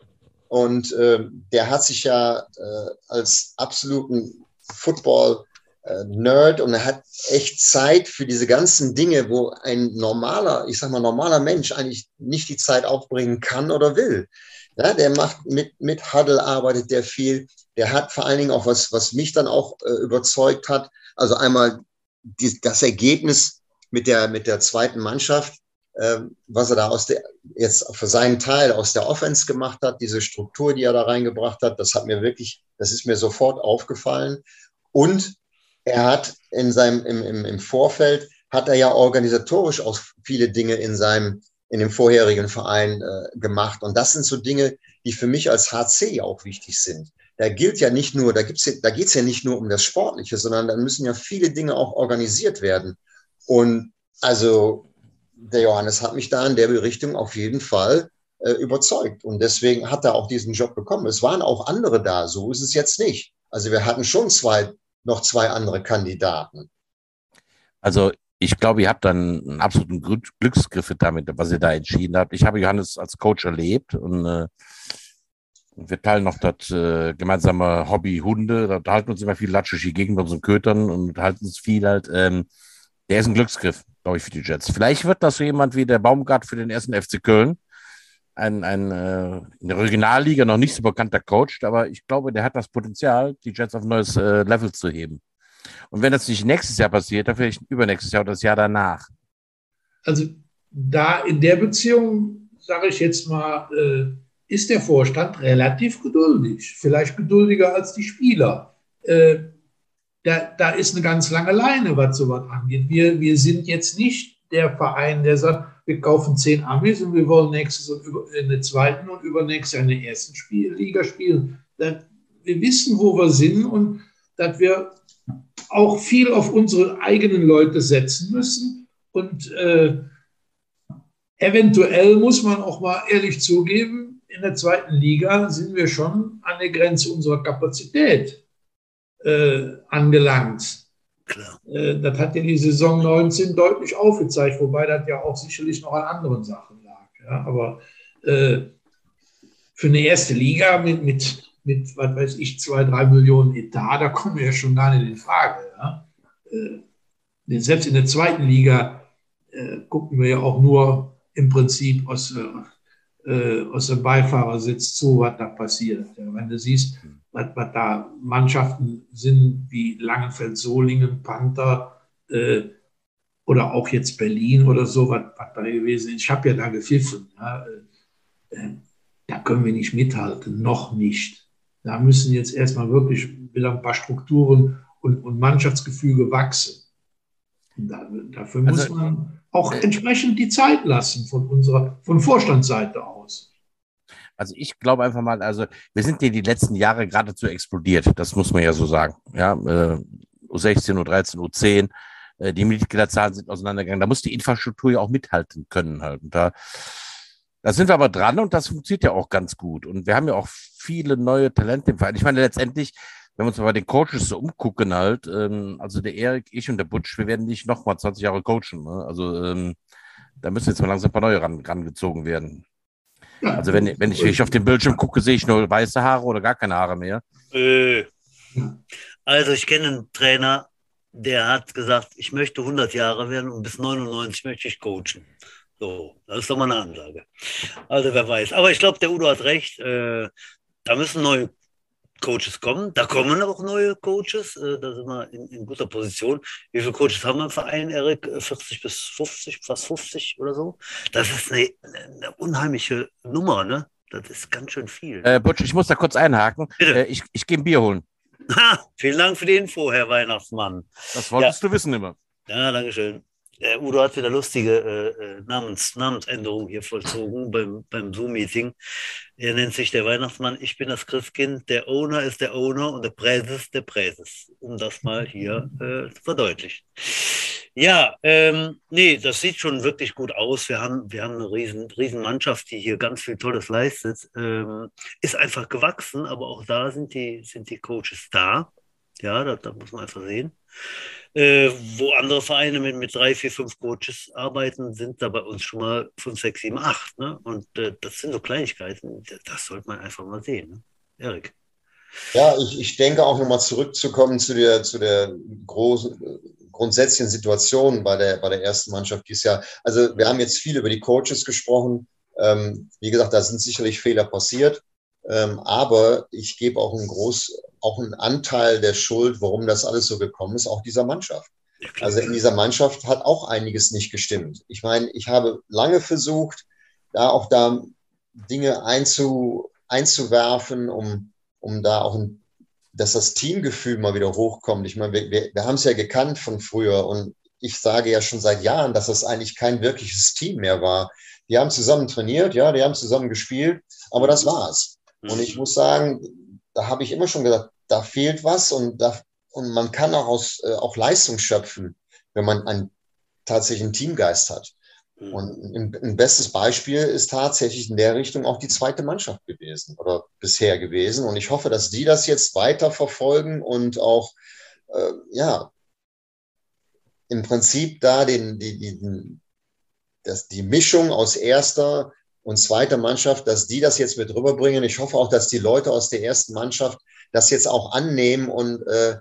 und äh, der hat sich ja äh, als absoluten Football Nerd und er hat echt Zeit für diese ganzen Dinge, wo ein normaler, ich sag mal, normaler Mensch eigentlich nicht die Zeit aufbringen kann oder will. Ja, der macht mit, mit Huddle arbeitet der viel. Der hat vor allen Dingen auch was, was mich dann auch äh, überzeugt hat. Also einmal die, das Ergebnis mit der, mit der zweiten Mannschaft, äh, was er da aus der, jetzt für seinen Teil aus der Offense gemacht hat, diese Struktur, die er da reingebracht hat, das hat mir wirklich, das ist mir sofort aufgefallen. Und er hat in seinem, im, im, im Vorfeld, hat er ja organisatorisch auch viele Dinge in seinem, in dem vorherigen Verein äh, gemacht. Und das sind so Dinge, die für mich als HC auch wichtig sind. Da gilt ja nicht nur, da gibt's, da geht's ja nicht nur um das Sportliche, sondern da müssen ja viele Dinge auch organisiert werden. Und also der Johannes hat mich da in der Richtung auf jeden Fall äh, überzeugt. Und deswegen hat er auch diesen Job bekommen. Es waren auch andere da, so ist es jetzt nicht. Also wir hatten schon zwei noch zwei andere Kandidaten. Also ich glaube, ihr habt dann einen absoluten Glücksgriff damit, was ihr da entschieden habt. Ich habe Johannes als Coach erlebt und äh, wir teilen noch das äh, gemeinsame Hobby Hunde. Da halten uns immer viel latschig gegen unseren Kötern und halten uns viel halt. Ähm, der ist ein Glücksgriff, glaube ich, für die Jets. Vielleicht wird das so jemand wie der Baumgart für den ersten FC Köln, ein, ein äh, in der Regionalliga noch nicht so bekannter Coach, aber ich glaube, der hat das Potenzial, die Jets auf ein neues äh, Level zu heben. Und wenn das nicht nächstes Jahr passiert, dann vielleicht übernächstes Jahr oder das Jahr danach. Also da in der Beziehung, sage ich jetzt mal, äh, ist der Vorstand relativ geduldig, vielleicht geduldiger als die Spieler. Äh, da, da ist eine ganz lange Leine, was sowas angeht. Wir, wir sind jetzt nicht der Verein, der sagt, wir kaufen zehn Amis und wir wollen nächstes in der zweiten und übernächstes in der ersten Spiel, Liga spielen. wir wissen, wo wir sind und dass wir auch viel auf unsere eigenen Leute setzen müssen. Und äh, eventuell muss man auch mal ehrlich zugeben, in der zweiten Liga sind wir schon an der Grenze unserer Kapazität äh, angelangt. Äh, das hat ja die Saison 19 deutlich aufgezeigt, wobei das ja auch sicherlich noch an anderen Sachen lag. Ja, aber äh, für eine erste Liga mit, mit, mit, was weiß ich, zwei, drei Millionen Etat, da kommen wir ja schon gar nicht in Frage. Ja? Äh, selbst in der zweiten Liga äh, gucken wir ja auch nur im Prinzip aus, äh, aus dem Beifahrersitz zu, was da passiert. Ja, wenn du siehst, was, was da Mannschaften sind wie Langenfeld, Solingen, Panther äh, oder auch jetzt Berlin oder so, was, was da gewesen ist. Ich habe ja da gepfiffen. Ja, äh, äh, da können wir nicht mithalten, noch nicht. Da müssen jetzt erstmal wirklich wieder ein paar Strukturen und, und Mannschaftsgefüge wachsen. Da, dafür muss also, man auch entsprechend die Zeit lassen von unserer, von Vorstandsseite aus. Also ich glaube einfach mal, also wir sind ja die letzten Jahre geradezu explodiert, das muss man ja so sagen. Ja, äh, U16, U13, U10, äh, die Mitgliederzahlen sind auseinandergegangen. Da muss die Infrastruktur ja auch mithalten können halt. Und da, da sind wir aber dran und das funktioniert ja auch ganz gut. Und wir haben ja auch viele neue Talente im Verein. Ich meine, letztendlich, wenn wir uns mal bei den Coaches so umgucken halt, ähm, also der Erik, ich und der Butch, wir werden nicht nochmal 20 Jahre coachen. Ne? Also ähm, da müssen jetzt mal langsam ein paar neue ran, rangezogen werden. Also wenn, wenn ich, ich auf den Bildschirm gucke, sehe ich nur weiße Haare oder gar keine Haare mehr. Äh. Also ich kenne einen Trainer, der hat gesagt, ich möchte 100 Jahre werden und bis 99 möchte ich coachen. So, das ist doch mal eine Ansage. Also wer weiß. Aber ich glaube, der Udo hat recht. Äh, da müssen neue Coaches kommen. Da kommen auch neue Coaches. Äh, da sind wir in, in, guter Position. Wie viele Coaches haben wir im Verein, Erik? 40 bis 50, fast 50 oder so. Das ist eine, eine unheimliche Nummer, ne? Das ist ganz schön viel. Äh, Butch, ich muss da kurz einhaken. Bitte. Äh, ich ich gehe ein Bier holen. Ha, vielen Dank für die Info, Herr Weihnachtsmann. Das wolltest ja. du wissen immer. Ja, danke schön. Äh, Udo hat wieder lustige äh, äh, Namens, Namensänderungen hier vollzogen beim, beim Zoom-Meeting. Er nennt sich der Weihnachtsmann, ich bin das Christkind, der Owner ist der Owner und der Präses der Präses, um das mal hier äh, zu verdeutlichen. Ja, ähm, nee, das sieht schon wirklich gut aus. Wir haben, wir haben eine riesen, riesen Mannschaft, die hier ganz viel Tolles leistet. Ähm, ist einfach gewachsen, aber auch da sind die, sind die Coaches da. Ja, da, da muss man einfach sehen. Äh, wo andere Vereine mit, mit drei, vier, fünf Coaches arbeiten, sind da bei uns schon mal fünf, sechs, sieben, acht. Ne? Und äh, das sind so Kleinigkeiten, das sollte man einfach mal sehen. Ne? Erik. Ja, ich, ich denke auch nochmal zurückzukommen zu der, zu der großen, grundsätzlichen Situation bei der, bei der ersten Mannschaft dieses Jahr. Also wir haben jetzt viel über die Coaches gesprochen. Ähm, wie gesagt, da sind sicherlich Fehler passiert. Ähm, aber ich gebe auch einen groß, auch einen Anteil der Schuld, warum das alles so gekommen ist, auch dieser Mannschaft. Also in dieser Mannschaft hat auch einiges nicht gestimmt. Ich meine, ich habe lange versucht, da auch da Dinge einzu, einzuwerfen, um, um da auch ein, dass das Teamgefühl mal wieder hochkommt. Ich meine, wir, wir, wir haben es ja gekannt von früher und ich sage ja schon seit Jahren, dass das eigentlich kein wirkliches Team mehr war. Die haben zusammen trainiert, ja, die haben zusammen gespielt, aber das war's. Und ich mhm. muss sagen, da habe ich immer schon gesagt, da fehlt was und, da, und man kann auch, aus, äh, auch Leistung schöpfen, wenn man einen tatsächlichen Teamgeist hat. Mhm. Und ein, ein, bestes Beispiel ist tatsächlich in der Richtung auch die zweite Mannschaft gewesen oder bisher gewesen. Und ich hoffe, dass die das jetzt weiter verfolgen und auch, äh, ja, im Prinzip da den, die, die, das, die Mischung aus erster und zweiter Mannschaft, dass die das jetzt mit rüberbringen. Ich hoffe auch, dass die Leute aus der ersten Mannschaft das jetzt auch annehmen und äh,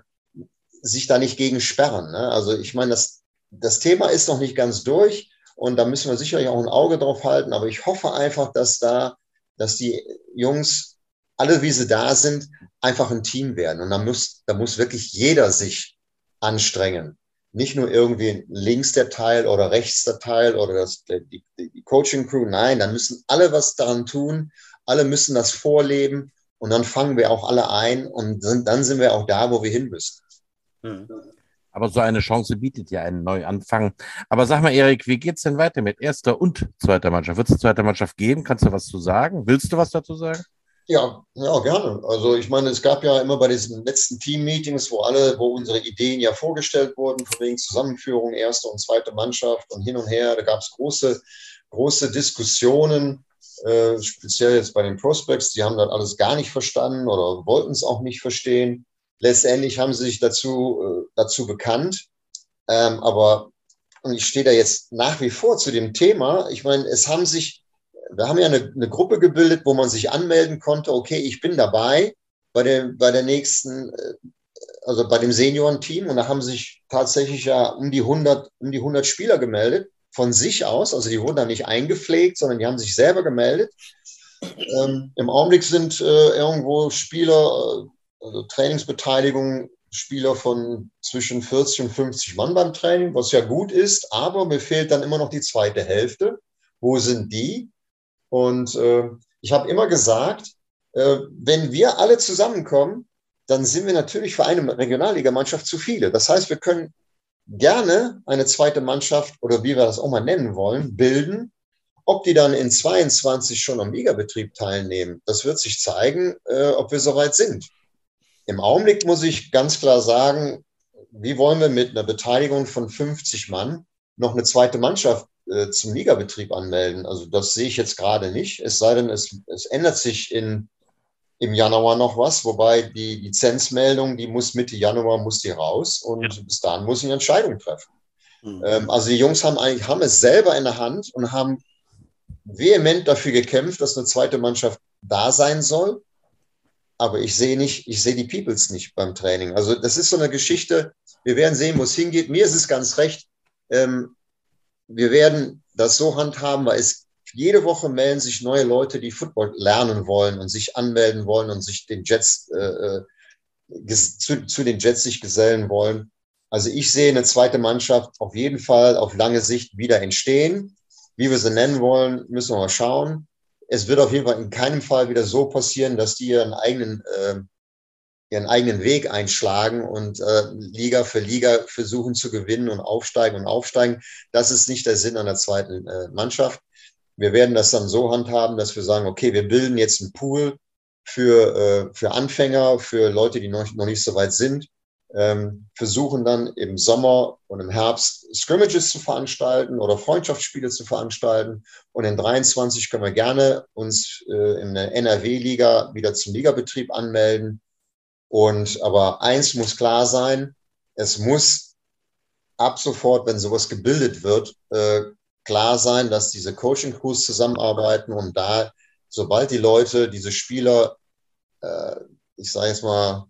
sich da nicht gegen sperren. Ne? Also ich meine, das, das Thema ist noch nicht ganz durch. und da müssen wir sicherlich auch ein Auge drauf halten. Aber ich hoffe einfach, dass da, dass die Jungs, alle wie sie da sind, einfach ein Team werden. Und da muss, da muss wirklich jeder sich anstrengen. Nicht nur irgendwie links der Teil oder rechts der Teil oder das, die, die Coaching Crew. Nein, da müssen alle was daran tun. Alle müssen das vorleben. Und dann fangen wir auch alle ein und sind, dann sind wir auch da, wo wir hin müssen. Mhm. Aber so eine Chance bietet ja einen Neuanfang. Aber sag mal, Erik, wie geht's denn weiter mit erster und zweiter Mannschaft? Wird es eine zweite Mannschaft geben? Kannst du was zu sagen? Willst du was dazu sagen? Ja, ja, gerne. Also ich meine, es gab ja immer bei diesen letzten Team-Meetings, wo alle, wo unsere Ideen ja vorgestellt wurden, von wegen Zusammenführung, erste und zweite Mannschaft und hin und her. Da gab es große, große Diskussionen, äh, speziell jetzt bei den Prospects. Die haben das alles gar nicht verstanden oder wollten es auch nicht verstehen. Letztendlich haben sie sich dazu, äh, dazu bekannt. Ähm, aber, und ich stehe da jetzt nach wie vor zu dem Thema. Ich meine, es haben sich, wir haben ja eine, eine Gruppe gebildet, wo man sich anmelden konnte. Okay, ich bin dabei bei der, bei der nächsten, äh, also bei dem Seniorenteam. Und da haben sich tatsächlich ja um die 100, um die 100 Spieler gemeldet von sich aus. Also die wurden da nicht eingepflegt, sondern die haben sich selber gemeldet. Ähm, Im Augenblick sind äh, irgendwo Spieler, äh, also Trainingsbeteiligung Spieler von zwischen 40 und 50 Mann beim Training, was ja gut ist, aber mir fehlt dann immer noch die zweite Hälfte. Wo sind die? Und äh, ich habe immer gesagt, äh, wenn wir alle zusammenkommen, dann sind wir natürlich für eine Regionalligamannschaft zu viele. Das heißt, wir können gerne eine zweite Mannschaft oder wie wir das auch mal nennen wollen, bilden. Ob die dann in 22 schon am Ligabetrieb teilnehmen, das wird sich zeigen, äh, ob wir soweit sind. Im Augenblick muss ich ganz klar sagen, wie wollen wir mit einer Beteiligung von 50 Mann noch eine zweite Mannschaft äh, zum Ligabetrieb anmelden? Also das sehe ich jetzt gerade nicht. Es sei denn, es, es ändert sich in, im Januar noch was, wobei die Lizenzmeldung, die muss Mitte Januar muss die raus und ja. bis dahin muss ich eine Entscheidung treffen. Mhm. Ähm, also die Jungs haben eigentlich haben es selber in der Hand und haben vehement dafür gekämpft, dass eine zweite Mannschaft da sein soll aber ich sehe nicht, ich sehe die Peoples nicht beim Training. Also das ist so eine Geschichte. Wir werden sehen, wo es hingeht. Mir ist es ganz recht. Ähm, wir werden das so handhaben, weil es jede Woche melden sich neue Leute, die Football lernen wollen und sich anmelden wollen und sich den Jets äh, äh zu, zu den Jets sich gesellen wollen. Also ich sehe eine zweite Mannschaft auf jeden Fall auf lange Sicht wieder entstehen. Wie wir sie nennen wollen, müssen wir mal schauen es wird auf jeden Fall in keinem Fall wieder so passieren, dass die ihren eigenen, äh, ihren eigenen Weg einschlagen und äh, Liga für Liga versuchen zu gewinnen und aufsteigen und aufsteigen. Das ist nicht der Sinn einer zweiten äh, Mannschaft. Wir werden das dann so handhaben, dass wir sagen, okay, wir bilden jetzt einen Pool für, äh, für Anfänger, für Leute, die noch, noch nicht so weit sind ähm, versuchen dann im Sommer und im Herbst Scrimmages zu veranstalten oder Freundschaftsspiele zu veranstalten. Und in 23 können wir gerne uns äh, in der NRW-Liga wieder zum Ligabetrieb anmelden. Und aber eins muss klar sein, es muss ab sofort, wenn sowas gebildet wird, äh, klar sein, dass diese Coaching-Crews zusammenarbeiten und da, sobald die Leute, diese Spieler, äh, ich sage jetzt mal,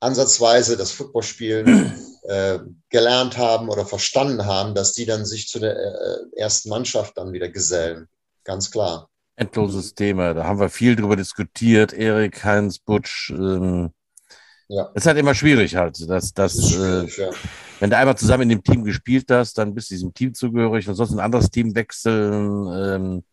ansatzweise das Footballspielen äh, gelernt haben oder verstanden haben, dass die dann sich zu der äh, ersten Mannschaft dann wieder gesellen. Ganz klar. Endloses Thema. Da haben wir viel drüber diskutiert. Erik, Heinz, Butsch. Ähm, ja. Es ist halt immer schwierig halt, dass, dass das äh, ja. wenn du einmal zusammen in dem Team gespielt hast, dann bist du diesem Team zugehörig und sonst ein anderes Team wechseln. Ähm,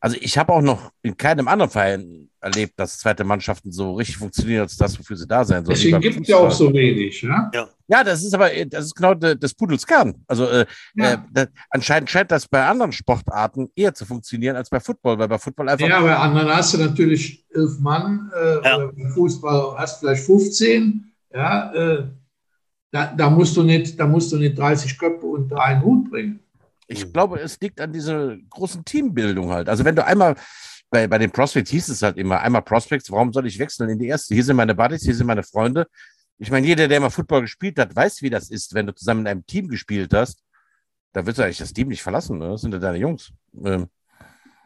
also ich habe auch noch in keinem anderen Verein erlebt, dass zweite Mannschaften so richtig funktionieren, als das, wofür sie da sein sollen. Deswegen gibt es ja auch so wenig. Ja? ja? Ja. das ist aber das ist genau des Pudels Kern. Also äh, ja. äh, das, anscheinend scheint das bei anderen Sportarten eher zu funktionieren als bei Football, weil bei Football einfach. Ja, bei anderen hast du natürlich elf Mann, äh, ja. Fußball hast du vielleicht 15. Ja, äh, da, da, musst du nicht, da musst du nicht 30 Köpfe unter einen Hut bringen. Ich mhm. glaube, es liegt an dieser großen Teambildung halt. Also wenn du einmal bei, bei den Prospects hieß es halt immer, einmal Prospects, warum soll ich wechseln in die erste? Hier sind meine Buddies, hier sind meine Freunde. Ich meine, jeder, der mal Football gespielt hat, weiß, wie das ist, wenn du zusammen in einem Team gespielt hast. Da willst du eigentlich das Team nicht verlassen, ne? Das sind ja deine Jungs. Ähm,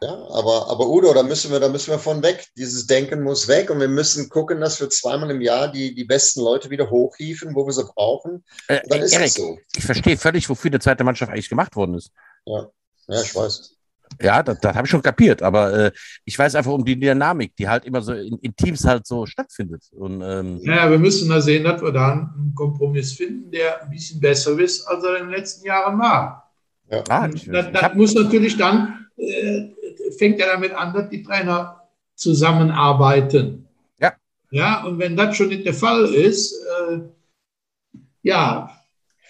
ja, aber, aber Udo, da müssen wir, da müssen wir von weg. Dieses Denken muss weg und wir müssen gucken, dass wir zweimal im Jahr die, die besten Leute wieder hochhieven, wo wir sie brauchen. Äh, dann ist Erik, so. Ich verstehe völlig, wofür die zweite Mannschaft eigentlich gemacht worden ist. Ja. Ja, ich weiß. Ja, das, das habe ich schon kapiert, aber äh, ich weiß einfach um die Dynamik, die halt immer so in, in Teams halt so stattfindet. Und, ähm, Ja, wir müssen da sehen, dass wir da einen Kompromiss finden, der ein bisschen besser ist, als er in den letzten Jahren war. ah, Und ich, das, das muss natürlich dann, äh, fängt ja damit an, dass die Trainer zusammenarbeiten. Ja. Ja, und wenn das schon nicht der Fall ist, äh, ja,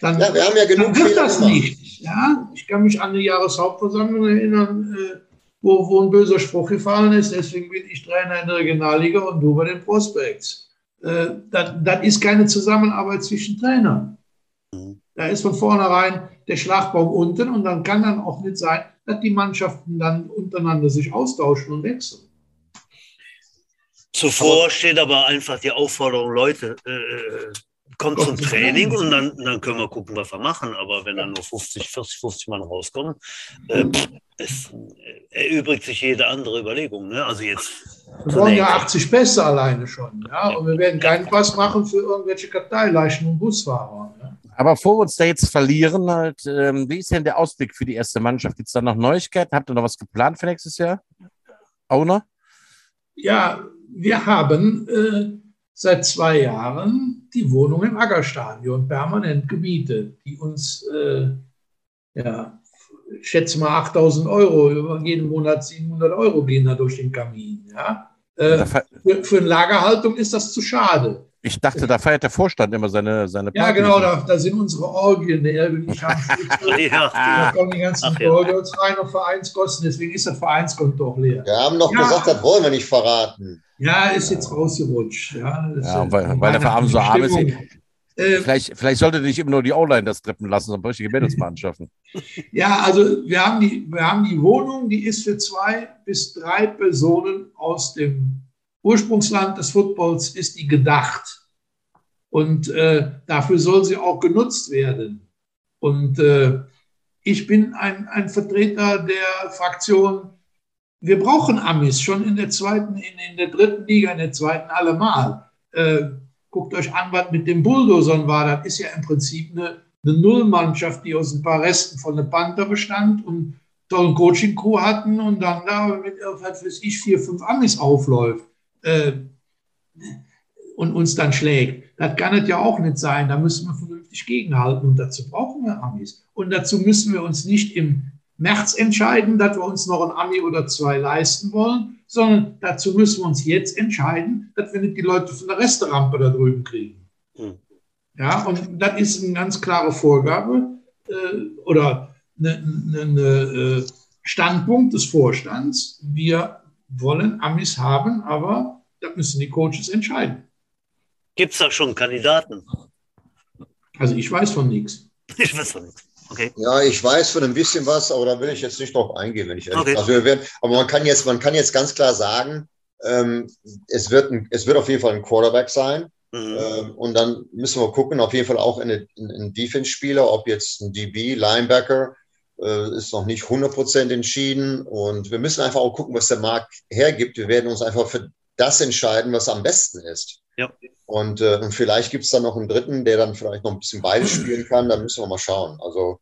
dann, Ja, wir haben ja genug dann wird Fehler das gemacht. nicht. Ja, ich kann mich an die Jahreshauptversammlung erinnern, äh, wo, wo ein böser Spruch gefallen ist, deswegen bin ich Trainer in der Regionalliga und du bei den Prospects. Äh, das, das ist keine Zusammenarbeit zwischen Trainern. Mhm. Da ist von vornherein der Schlagbaum unten und dann kann dann auch nicht sein, dass die Mannschaften dann untereinander sich austauschen und wechseln. Zuvor steht aber einfach die Aufforderung, Leute, äh, kommt zum Training und dann, dann können wir gucken, was wir machen. Aber wenn dann nur 50, 40, 50 Mann rauskommen, äh, pff, es äh, erübrigt sich jede andere Überlegung. Ne? Also jetzt. Wir wollen ja 80 Pässe alleine schon. Ja? Und wir werden keinen Pass machen für irgendwelche Karteileichen und Busfahrer. Ja? Aber bevor wir uns da jetzt verlieren, halt, ähm, wie ist denn der Ausblick für die erste Mannschaft? Gibt es da noch Neuigkeiten? Habt ihr noch was geplant für nächstes Jahr? Owner? Ja, wir haben äh, seit zwei Jahren die Wohnung im Aggerstadion permanent gemietet, die uns, äh, ja, ich schätze mal 8000 Euro, über jeden Monat 700 Euro gehen da durch den Kamin. Ja? Äh, für, für eine Lagerhaltung ist das zu schade. Ich dachte, da feiert der Vorstand immer seine, seine Ja, Partys. genau, da, da sind unsere Orgien. Der Erwin ich haben da Ja, kommen die ganzen. Orgels rein auf Vereinskosten, deswegen ist das Vereinskonto auch leer. Wir haben doch Ja. gesagt, das wollen wir nicht verraten. Ja, ist jetzt rausgerutscht. Ja, Ja, ist, weil- weil der Verein so arm ist. Stimmung. Äh, Vielleicht, vielleicht sollte nicht immer nur die O-Line das treppen lassen, sondern richtige Mädels mal anschaffen. Ja, also wir haben, die, wir haben die Wohnung, die ist für zwei bis drei Personen aus dem Ursprungsland des Footballs, ist die gedacht. Und äh, dafür soll sie auch genutzt werden. Und äh, ich bin ein, ein Vertreter der Fraktion, wir brauchen Amis schon in der zweiten, in, in der dritten Liga, in der zweiten allemal. Äh, guckt euch an, was mit den Bulldozern war. Das ist ja im Prinzip eine, eine Nullmannschaft, die aus ein paar Resten von der Panther bestand und tollen Coaching-Crew hatten und dann da mit, was weiß ich, vier, fünf Amis aufläuft äh, und uns dann schlägt. Das kann es ja auch nicht sein. Da müssen wir vernünftig gegenhalten und dazu brauchen wir Amis. Und dazu müssen wir uns nicht im März entscheiden, dass wir uns noch ein Ami oder zwei leisten wollen, sondern dazu müssen wir uns jetzt entscheiden, dass wir nicht die Leute von der Resterampe da drüben kriegen. Hm. Ja, und das ist eine ganz klare Vorgabe äh, oder eine äh, Standpunkt des Vorstands. Wir wollen Amis haben, aber das müssen die Coaches entscheiden. Gibt es da schon Kandidaten? Also ich weiß von nichts. Ich weiß von nichts. Okay. Ja, ich weiß von ein bisschen was, aber da will ich jetzt nicht drauf eingehen, wenn ich ehrlich Okay. Also wir werden, aber man kann jetzt, man kann jetzt ganz klar sagen, ähm, es, wird ein, es wird auf jeden Fall ein Quarterback sein. Mhm. Ähm, und dann müssen wir gucken, auf jeden Fall auch in den in, in Defense-Spieler, ob jetzt ein DB, Linebacker, äh, ist noch nicht 100% entschieden. Und wir müssen einfach auch gucken, was der Markt hergibt. Wir werden uns einfach für das entscheiden, was am besten ist. Ja. Und, äh, und vielleicht gibt es dann noch einen dritten, der dann vielleicht noch ein bisschen beides spielen kann. Da müssen wir mal schauen. Also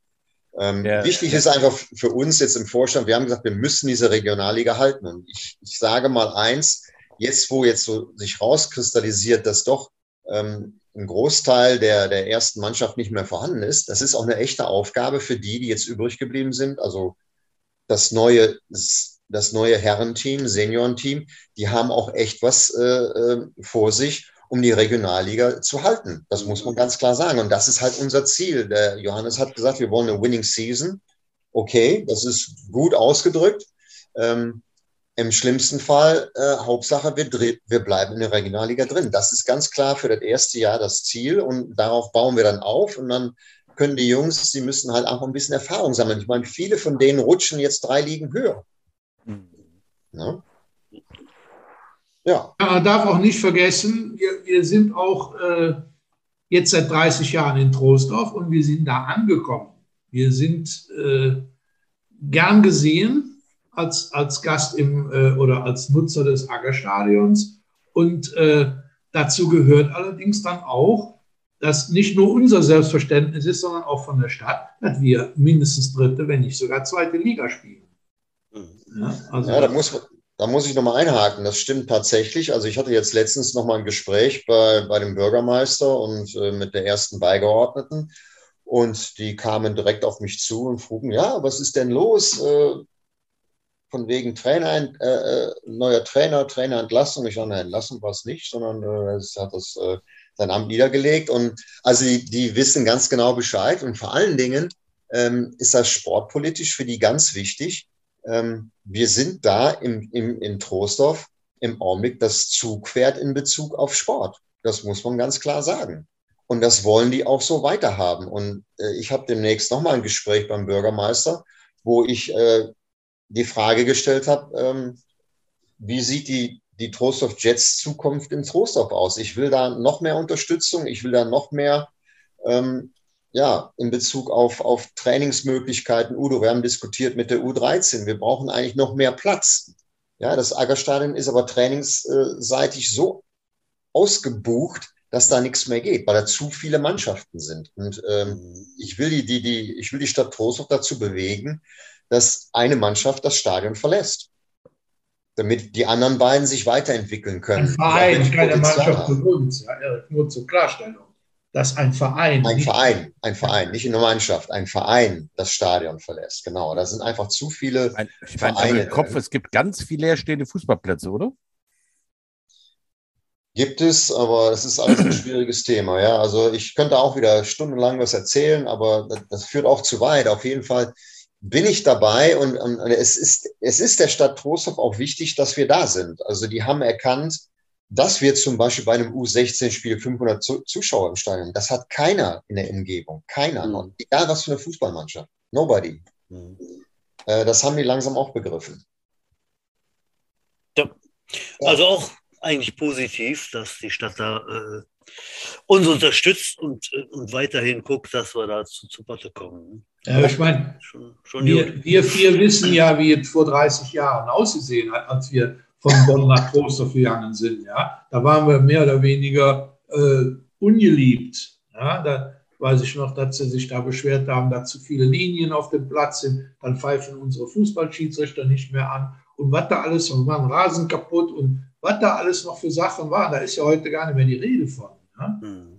ähm, Ja. wichtig ist einfach für uns jetzt im Vorstand, wir haben gesagt, wir müssen diese Regionalliga halten. Und ich, ich sage mal eins, jetzt wo jetzt so sich rauskristallisiert, dass doch ähm, ein Großteil der, der ersten Mannschaft nicht mehr vorhanden ist, das ist auch eine echte Aufgabe für die, die jetzt übrig geblieben sind. Also das neue, das neue Herrenteam, Seniorenteam, die haben auch echt was äh, äh, vor sich, um die Regionalliga zu halten. Das muss man ganz klar sagen. Und das ist halt unser Ziel. Der Johannes hat gesagt, wir wollen eine Winning Season. Okay, das ist gut ausgedrückt. Ähm, Im schlimmsten Fall, äh, Hauptsache, wir, wir bleiben in der Regionalliga drin. Das ist ganz klar für das erste Jahr das Ziel und darauf bauen wir dann auf und dann können die Jungs, sie müssen halt auch ein bisschen Erfahrung sammeln. Ich meine, viele von denen rutschen jetzt drei Ligen höher. Ne? Ja, Ja, Man darf auch nicht vergessen, wir, wir sind auch äh, jetzt seit 30 Jahren in Troisdorf und wir sind da angekommen. Wir sind äh, gern gesehen als, als Gast im, äh, oder als Nutzer des Aggerstadions. Und äh, dazu gehört allerdings dann auch, dass nicht nur unser Selbstverständnis ist, sondern auch von der Stadt, dass wir mindestens dritte, wenn nicht sogar zweite Liga spielen. Ja, also ja da, muss, da muss ich nochmal einhaken. Das stimmt tatsächlich. Also ich hatte jetzt letztens nochmal ein Gespräch bei, bei dem Bürgermeister und äh, mit der ersten Beigeordneten. Und die kamen direkt auf mich zu und frugen, ja, was ist denn los? Äh, von wegen Trainer, äh, äh neuer Trainer, Trainerentlassung. Ich sage, Entlassung war es nicht, sondern äh, es hat das äh, sein Amt niedergelegt. Und also die, die wissen ganz genau Bescheid. Und vor allen Dingen ähm, ist das sportpolitisch für die ganz wichtig. Ähm, wir sind da im, im, in Troisdorf im Augenblick das Zugpferd in Bezug auf Sport. Das muss man ganz klar sagen. Und das wollen die auch so weiterhaben. Und äh, ich habe demnächst nochmal ein Gespräch beim Bürgermeister, wo ich äh, die Frage gestellt habe, ähm, wie sieht die die Trostorf Jets Zukunft in Trostorf aus? Ich will da noch mehr Unterstützung, ich will da noch mehr, ähm, ja, in Bezug auf, auf Trainingsmöglichkeiten. Udo, wir haben diskutiert mit der U13, wir brauchen eigentlich noch mehr Platz. Ja, das Aggerstadion ist aber trainingsseitig so ausgebucht, dass da nichts mehr geht, weil da zu viele Mannschaften sind. Und ähm, ich will die, die, die, ich will die Stadt Trostorf dazu bewegen, dass eine Mannschaft das Stadion verlässt damit die anderen beiden sich weiterentwickeln können. Ein Verein, keine Mannschaft für uns, ja, nur zur Klarstellung. Das ein Verein. Ein Verein, ein Verein, nicht eine Mannschaft, ein Verein das Stadion verlässt. Genau, da sind einfach zu viele ein, ich Vereine. Meine, im Kopf, es gibt ganz viele leerstehende Fußballplätze, oder? Gibt es, aber es ist alles ein schwieriges Thema. Ja, also ich könnte auch wieder stundenlang was erzählen, aber das, das führt auch zu weit. Auf jeden Fall bin ich dabei und, und, es, ist, es ist der Stadt Trostorf auch wichtig, dass wir da sind. Also die haben erkannt, dass wir zum Beispiel bei einem U16-Spiel 500 Zuschauer im Stadion, das hat keiner in der Umgebung, keiner, mhm. egal was für eine Fußballmannschaft, nobody. Mhm. Äh, das haben die langsam auch begriffen. Ja. Also auch eigentlich positiv, dass die Stadt da äh, uns unterstützt und, äh, und weiterhin guckt, dass wir da zu, zu Potte kommen. Ja, ich meine, schon, schon wir, wir, vier wissen ja, wie es vor 30 Jahren ausgesehen hat, als wir von Bonn nach Trostorf gegangen sind. Ja? Da waren wir mehr oder weniger äh, ungeliebt. Ja? Da weiß ich noch, dass sie sich da beschwert haben, dass zu viele Linien auf dem Platz sind. Dann pfeifen unsere Fußballschiedsrichter nicht mehr an. Und was da alles, und waren Rasen kaputt und was da alles noch für Sachen waren, da ist ja heute gar nicht mehr die Rede von. Ja? Hm.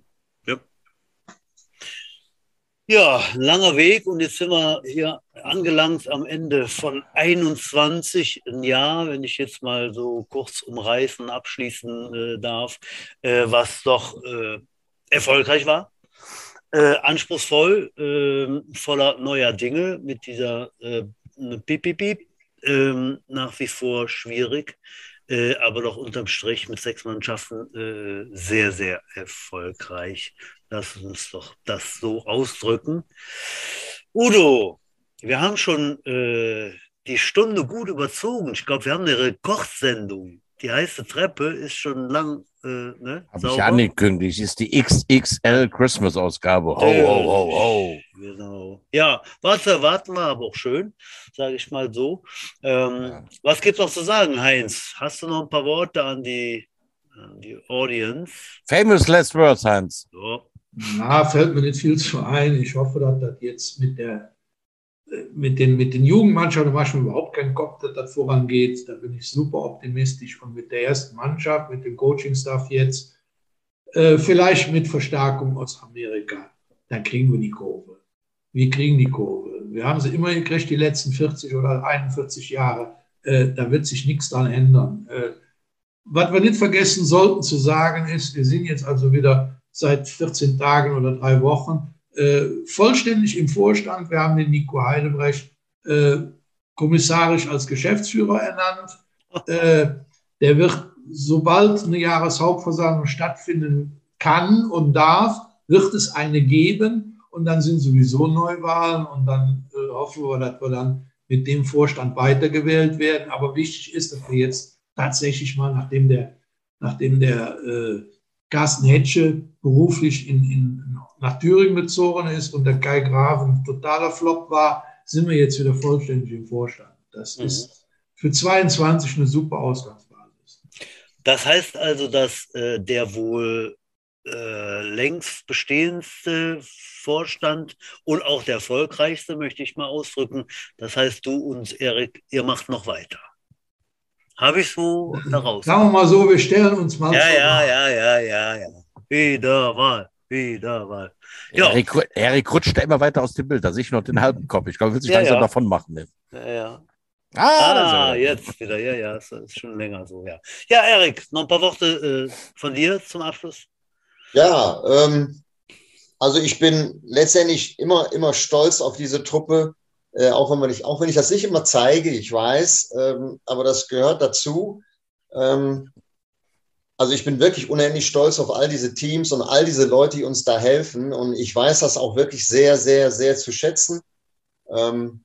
Ja, langer Weg und jetzt sind wir hier angelangt am Ende von 21 ein Jahr, wenn ich jetzt mal so kurz umreißen, abschließen äh, darf, äh, was doch äh, erfolgreich war, äh, anspruchsvoll, ähm, voller neuer Dinge mit dieser äh, Piep, Piep, Piep, ähm, nach wie vor schwierig. Äh, aber doch unterm Strich mit sechs Mannschaften äh, sehr, sehr erfolgreich. Lass uns doch das so ausdrücken. Udo, wir haben schon äh, die Stunde gut überzogen. Ich glaube, wir haben eine Rekordsendung. Die heiße Treppe ist schon lang. Äh, ne, Habe ich angekündigt, ist die XXL Christmas-Ausgabe. Ho, ho, ho, ho. Genau. Ja, was erwarten wir aber auch schön, sage ich mal so. Ähm, ja. Was gibt es noch zu sagen, Heinz? Hast du noch ein paar Worte an die, an die Audience? Famous last words, Heinz. So. Na, fällt mir nicht viel zu ein. Ich hoffe, dass das jetzt mit der mit den, mit den Jugendmannschaften mache ich mir überhaupt keinen Kopf, dass das vorangeht. Da bin ich super optimistisch. Und mit der ersten Mannschaft, mit dem Coaching-Staff jetzt, äh, vielleicht mit Verstärkung aus Amerika, dann kriegen wir die Kurve. Wir kriegen die Kurve. Wir haben sie immer gekriegt, die letzten 40 oder 41 Jahre. Äh, da wird sich nichts dran ändern. Äh, was wir nicht vergessen sollten zu sagen ist, wir sind jetzt also wieder seit 14 Tagen oder drei Wochen äh, vollständig im Vorstand. Wir haben den Nico Heidebrecht äh, kommissarisch als Geschäftsführer ernannt. Äh, der wird, sobald eine Jahreshauptversammlung stattfinden kann und darf, wird es eine geben und dann sind sowieso Neuwahlen und dann äh, hoffen wir, dass wir dann mit dem Vorstand weitergewählt werden. Aber wichtig ist, dass wir jetzt tatsächlich mal, nachdem der, nachdem der äh, Carsten Hetsche beruflich in, in, nach Thüringen gezogen ist und der Kai Graf ein totaler Flop war, sind wir jetzt wieder vollständig im Vorstand. Das mhm. ist für 22 eine super Ausgangsbasis. Das heißt also, dass äh, der wohl äh, längst bestehendste Vorstand und auch der erfolgreichste, möchte ich mal ausdrücken. Das heißt, du und Erik, ihr macht noch weiter. Habe ich so daraus? Sagen wir mal so, wir stellen uns mal Ja, vor. ja, ja, ja, ja, ja. Wiederwahl, Wiederwahl. Ja, Erik, Erik rutscht da immer weiter aus dem Bild. Da sehe ich noch den halben Kopf. Ich glaube, er will sich Ja, langsam ja. davon machen. Ne? ja, ja. Ah, Ah, jetzt wieder. Ja, ja, das ist schon länger so, ja. Ja, Erik, noch ein paar Worte äh, von dir zum Abschluss. Ja, ähm, also ich bin letztendlich immer, immer stolz auf diese Truppe, äh, auch, wenn man nicht, auch wenn ich das nicht immer zeige, ich weiß, ähm, aber das gehört dazu. Ähm, also ich bin wirklich unendlich stolz auf all diese Teams und all diese Leute, die uns da helfen. Und ich weiß das auch wirklich sehr, sehr, sehr zu schätzen. Ähm,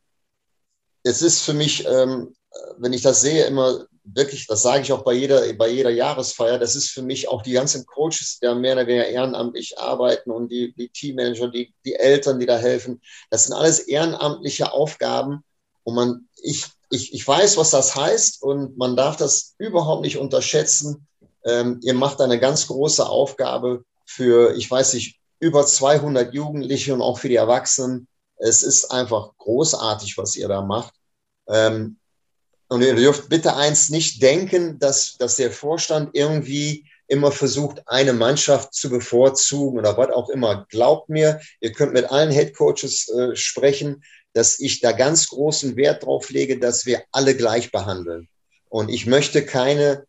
es ist für mich, ähm, wenn ich das sehe, immer wirklich, das sage ich auch bei jeder, bei jeder Jahresfeier, das ist für mich auch die ganzen Coaches, die da mehr oder weniger ehrenamtlich arbeiten und die, die Teammanager, die, die Eltern, die da helfen. Das sind alles ehrenamtliche Aufgaben. Und man, ich, ich, ich weiß, was das heißt und man darf das überhaupt nicht unterschätzen. Ähm, ihr macht eine ganz große Aufgabe für, ich weiß nicht, über 200 Jugendliche und auch für die Erwachsenen. Es ist einfach großartig, was ihr da macht. Ähm, und ihr dürft bitte eins nicht denken, dass, dass der Vorstand irgendwie immer versucht, eine Mannschaft zu bevorzugen oder was auch immer. Glaubt mir, ihr könnt mit allen Headcoaches äh, sprechen, dass ich da ganz großen Wert drauf lege, dass wir alle gleich behandeln. Und ich möchte keine,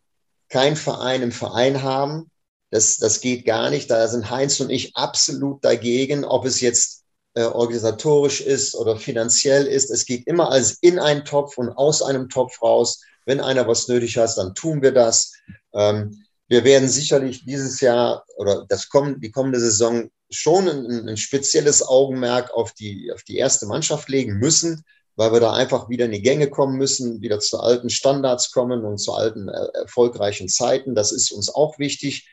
kein Verein im Verein haben. Das, das geht gar nicht. Da sind Heinz und ich absolut dagegen, ob es jetzt äh, organisatorisch ist oder finanziell ist. Es geht immer als in einen Topf und aus einem Topf raus. Wenn einer was nötig hat, dann tun wir das. Ähm, wir werden sicherlich dieses Jahr oder das kommen, die kommende Saison schon ein, ein spezielles Augenmerk auf die, auf die erste Mannschaft legen müssen, weil wir da einfach wieder in die Gänge kommen müssen, wieder zu alten Standards kommen und zu alten äh, erfolgreichen Zeiten. Das ist uns auch wichtig.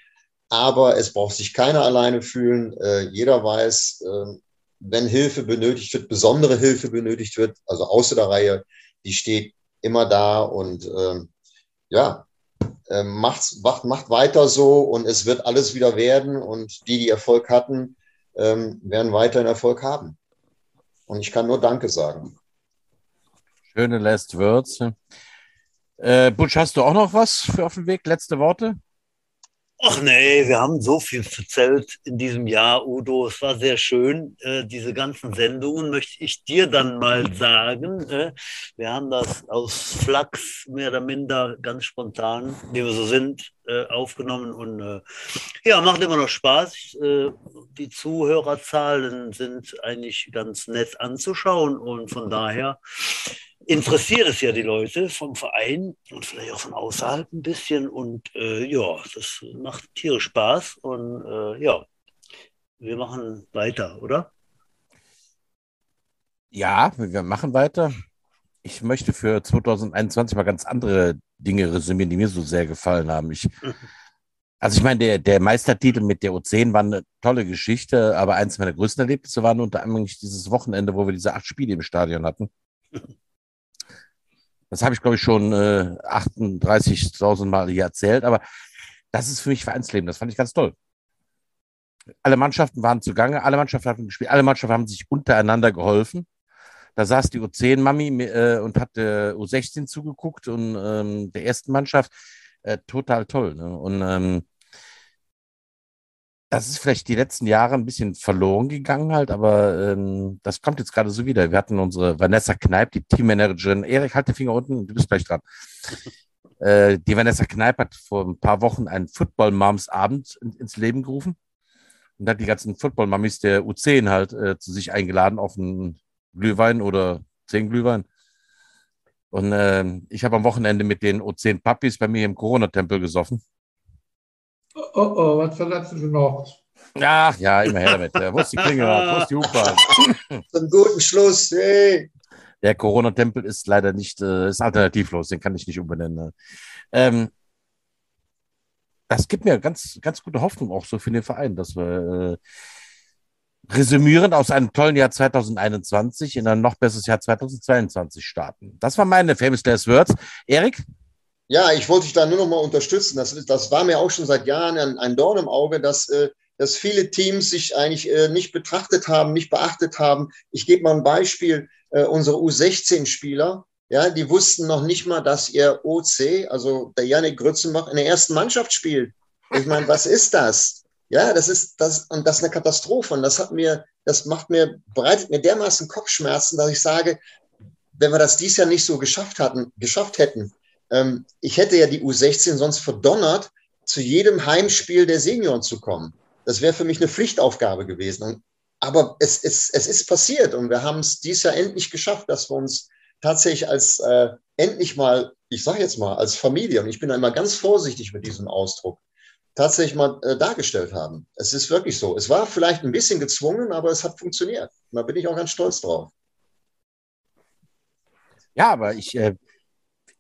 Aber es braucht sich keiner alleine fühlen. Äh, jeder weiß, äh, wenn Hilfe benötigt wird, besondere Hilfe benötigt wird, also außer der Reihe, die steht immer da und ähm, ja, äh, macht, macht, macht weiter so und es wird alles wieder werden und die, die Erfolg hatten, ähm, werden weiterhin Erfolg haben. Und ich kann nur Danke sagen. Schöne Last Words. Äh, Butch, hast du auch noch was für auf dem Weg? Letzte Worte? Ach nee, wir haben so viel verzählt in diesem Jahr, Udo. Es war sehr schön. Äh, diese ganzen Sendungen möchte ich dir dann mal sagen. Äh, wir haben das aus Flachs mehr oder minder ganz spontan, wie wir so sind, äh, aufgenommen. Und äh, ja, macht immer noch Spaß. Äh, die Zuhörerzahlen sind eigentlich ganz nett anzuschauen. Und von daher interessiert es ja die Leute vom Verein und vielleicht auch von außerhalb ein bisschen. Und äh, ja, das macht tierisch Spaß. Und äh, ja, wir machen weiter, oder? Ja, wir machen weiter. Ich möchte für 2021 mal ganz andere Dinge resümieren, die mir so sehr gefallen haben. Ich, also ich meine, der, der Meistertitel mit der U10 war eine tolle Geschichte, aber eins meiner größten Erlebnisse waren unter anderem dieses Wochenende, wo wir diese acht Spiele im Stadion hatten. Das habe ich, glaube ich, schon äh, 38.000 Mal hier erzählt, aber das ist für mich Vereinsleben. Das fand ich ganz toll. Alle Mannschaften waren zugange, alle Mannschaften haben gespielt, alle Mannschaften haben sich untereinander geholfen. Da saß die U10-Mami äh, und hat der U16 zugeguckt und ähm, der ersten Mannschaft. Äh, total toll. Ne? Und ähm, das ist vielleicht die letzten Jahre ein bisschen verloren gegangen halt, aber ähm, das kommt jetzt gerade so wieder. Wir hatten unsere Vanessa Kneip, die Teammanagerin. Erik, halt den Finger unten, du bist gleich dran. Äh, die Vanessa Kneip hat vor ein paar Wochen einen Football-Moms-Abend in, ins Leben gerufen und hat die ganzen Football-Mummies der U10 halt äh, zu sich eingeladen auf einen Glühwein oder zehn Glühwein. Und äh, ich habe am Wochenende mit den O10 Puppies bei mir im Corona-Tempel gesoffen. Oh, oh, was verletzt du noch? Ach ja, immer her damit. Wo ist die Klinge? Wo ist die Hupe? Zum guten Schluss. Hey. Der Corona-Tempel ist leider nicht, äh, ist alternativlos, den kann ich nicht umbenennen. Ne? Ähm, das gibt mir ganz, ganz gute Hoffnung auch so für den Verein, dass wir äh, resümierend aus einem tollen Jahr 2021 in ein noch besseres Jahr 2022 starten. Das war meine Famous Last Words. Erik? Ja, ich wollte dich da nur noch mal unterstützen. Das, das war mir auch schon seit Jahren ein, ein Dorn im Auge, dass äh, dass viele Teams sich eigentlich äh, nicht betrachtet haben, nicht beachtet haben. Ich gebe mal ein Beispiel. Äh, unsere U16-Spieler, ja, die wussten noch nicht mal, dass ihr OC, also der Janik Grützenbach, in der ersten Mannschaft spielt. Ich meine, was ist das? Ja, das ist das und das ist eine Katastrophe und das hat mir, das macht mir bereitet mir dermaßen Kopfschmerzen, dass ich sage, wenn wir das dies Jahr nicht so geschafft hatten, geschafft hätten, ähm, ich hätte ja die U16 sonst verdonnert, zu jedem Heimspiel der Senioren zu kommen. Das wäre für mich eine Pflichtaufgabe gewesen. Aber es, es, es ist passiert und wir haben es dies Jahr endlich geschafft, dass wir uns tatsächlich als äh, endlich mal, ich sage jetzt mal, als Familie, und ich bin da immer ganz vorsichtig mit diesem Ausdruck, tatsächlich mal äh, dargestellt haben. Es ist wirklich so. Es war vielleicht ein bisschen gezwungen, aber es hat funktioniert. da bin ich auch ganz stolz drauf. Ja, aber ich, äh,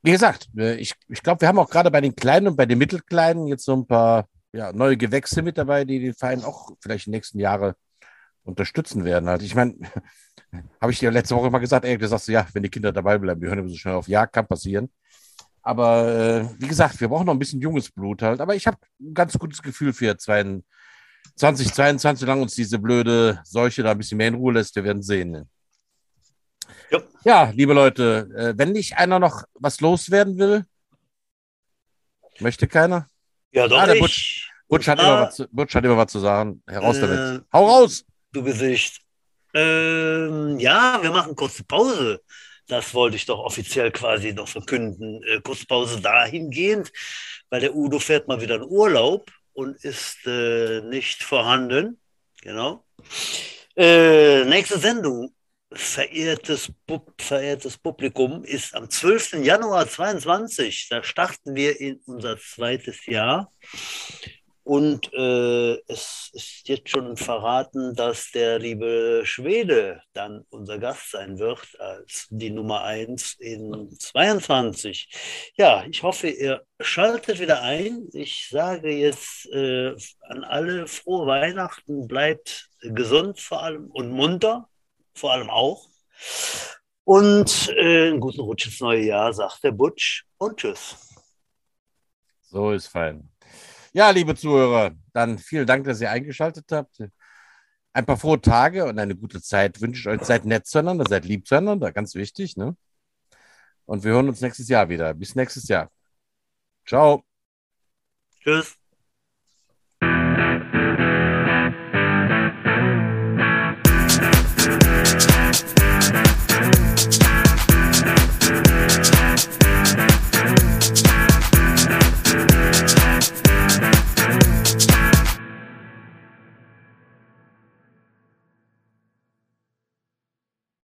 wie gesagt, äh, ich, ich glaube, wir haben auch gerade bei den Kleinen und bei den Mittelkleinen jetzt so ein paar ja, neue Gewächse mit dabei, die den Verein auch vielleicht in den nächsten Jahren unterstützen werden. Also ich meine, habe ich dir letzte Woche mal gesagt, ey, du sagst, ja, wenn die Kinder dabei bleiben, wir hören immer so schnell auf, ja, kann passieren. Aber äh, wie gesagt, wir brauchen noch ein bisschen junges Blut halt. Aber ich habe ein ganz gutes Gefühl für 2022, solange uns diese blöde Seuche da ein bisschen mehr in Ruhe lässt. Wir werden sehen. Ja, ja liebe Leute, äh, wenn nicht einer noch was loswerden will, möchte keiner? Ja, doch. Ah, der Butch, Butch, hat immer was, Butch hat immer was zu sagen. Heraus äh, damit. Hau raus! Du Gesicht. Ähm, ja, wir machen kurze Pause. Das wollte ich doch offiziell quasi noch verkünden. Äh, Kurzpause dahingehend, weil der Udo fährt mal wieder in Urlaub und ist äh, nicht vorhanden. Genau. Äh, nächste Sendung, verehrtes, verehrtes Publikum, ist am 12. Januar 22. Da starten wir in unser zweites Jahr. Und äh, es ist jetzt schon verraten, dass der liebe Schwede dann unser Gast sein wird als die Nummer 1 in 22. Ja, ich hoffe, ihr schaltet wieder ein. Ich sage jetzt äh, an alle frohe Weihnachten, bleibt gesund vor allem und munter, vor allem auch. Und äh, einen guten Rutsch ins neue Jahr, sagt der Butch und tschüss. So ist fein. Ja, liebe Zuhörer, dann vielen Dank, dass ihr eingeschaltet habt. Ein paar frohe Tage und eine gute Zeit wünsche ich euch. Seid nett zueinander, seid lieb zueinander, ganz wichtig. Ne? Und wir hören uns nächstes Jahr wieder. Bis nächstes Jahr. Ciao. Tschüss.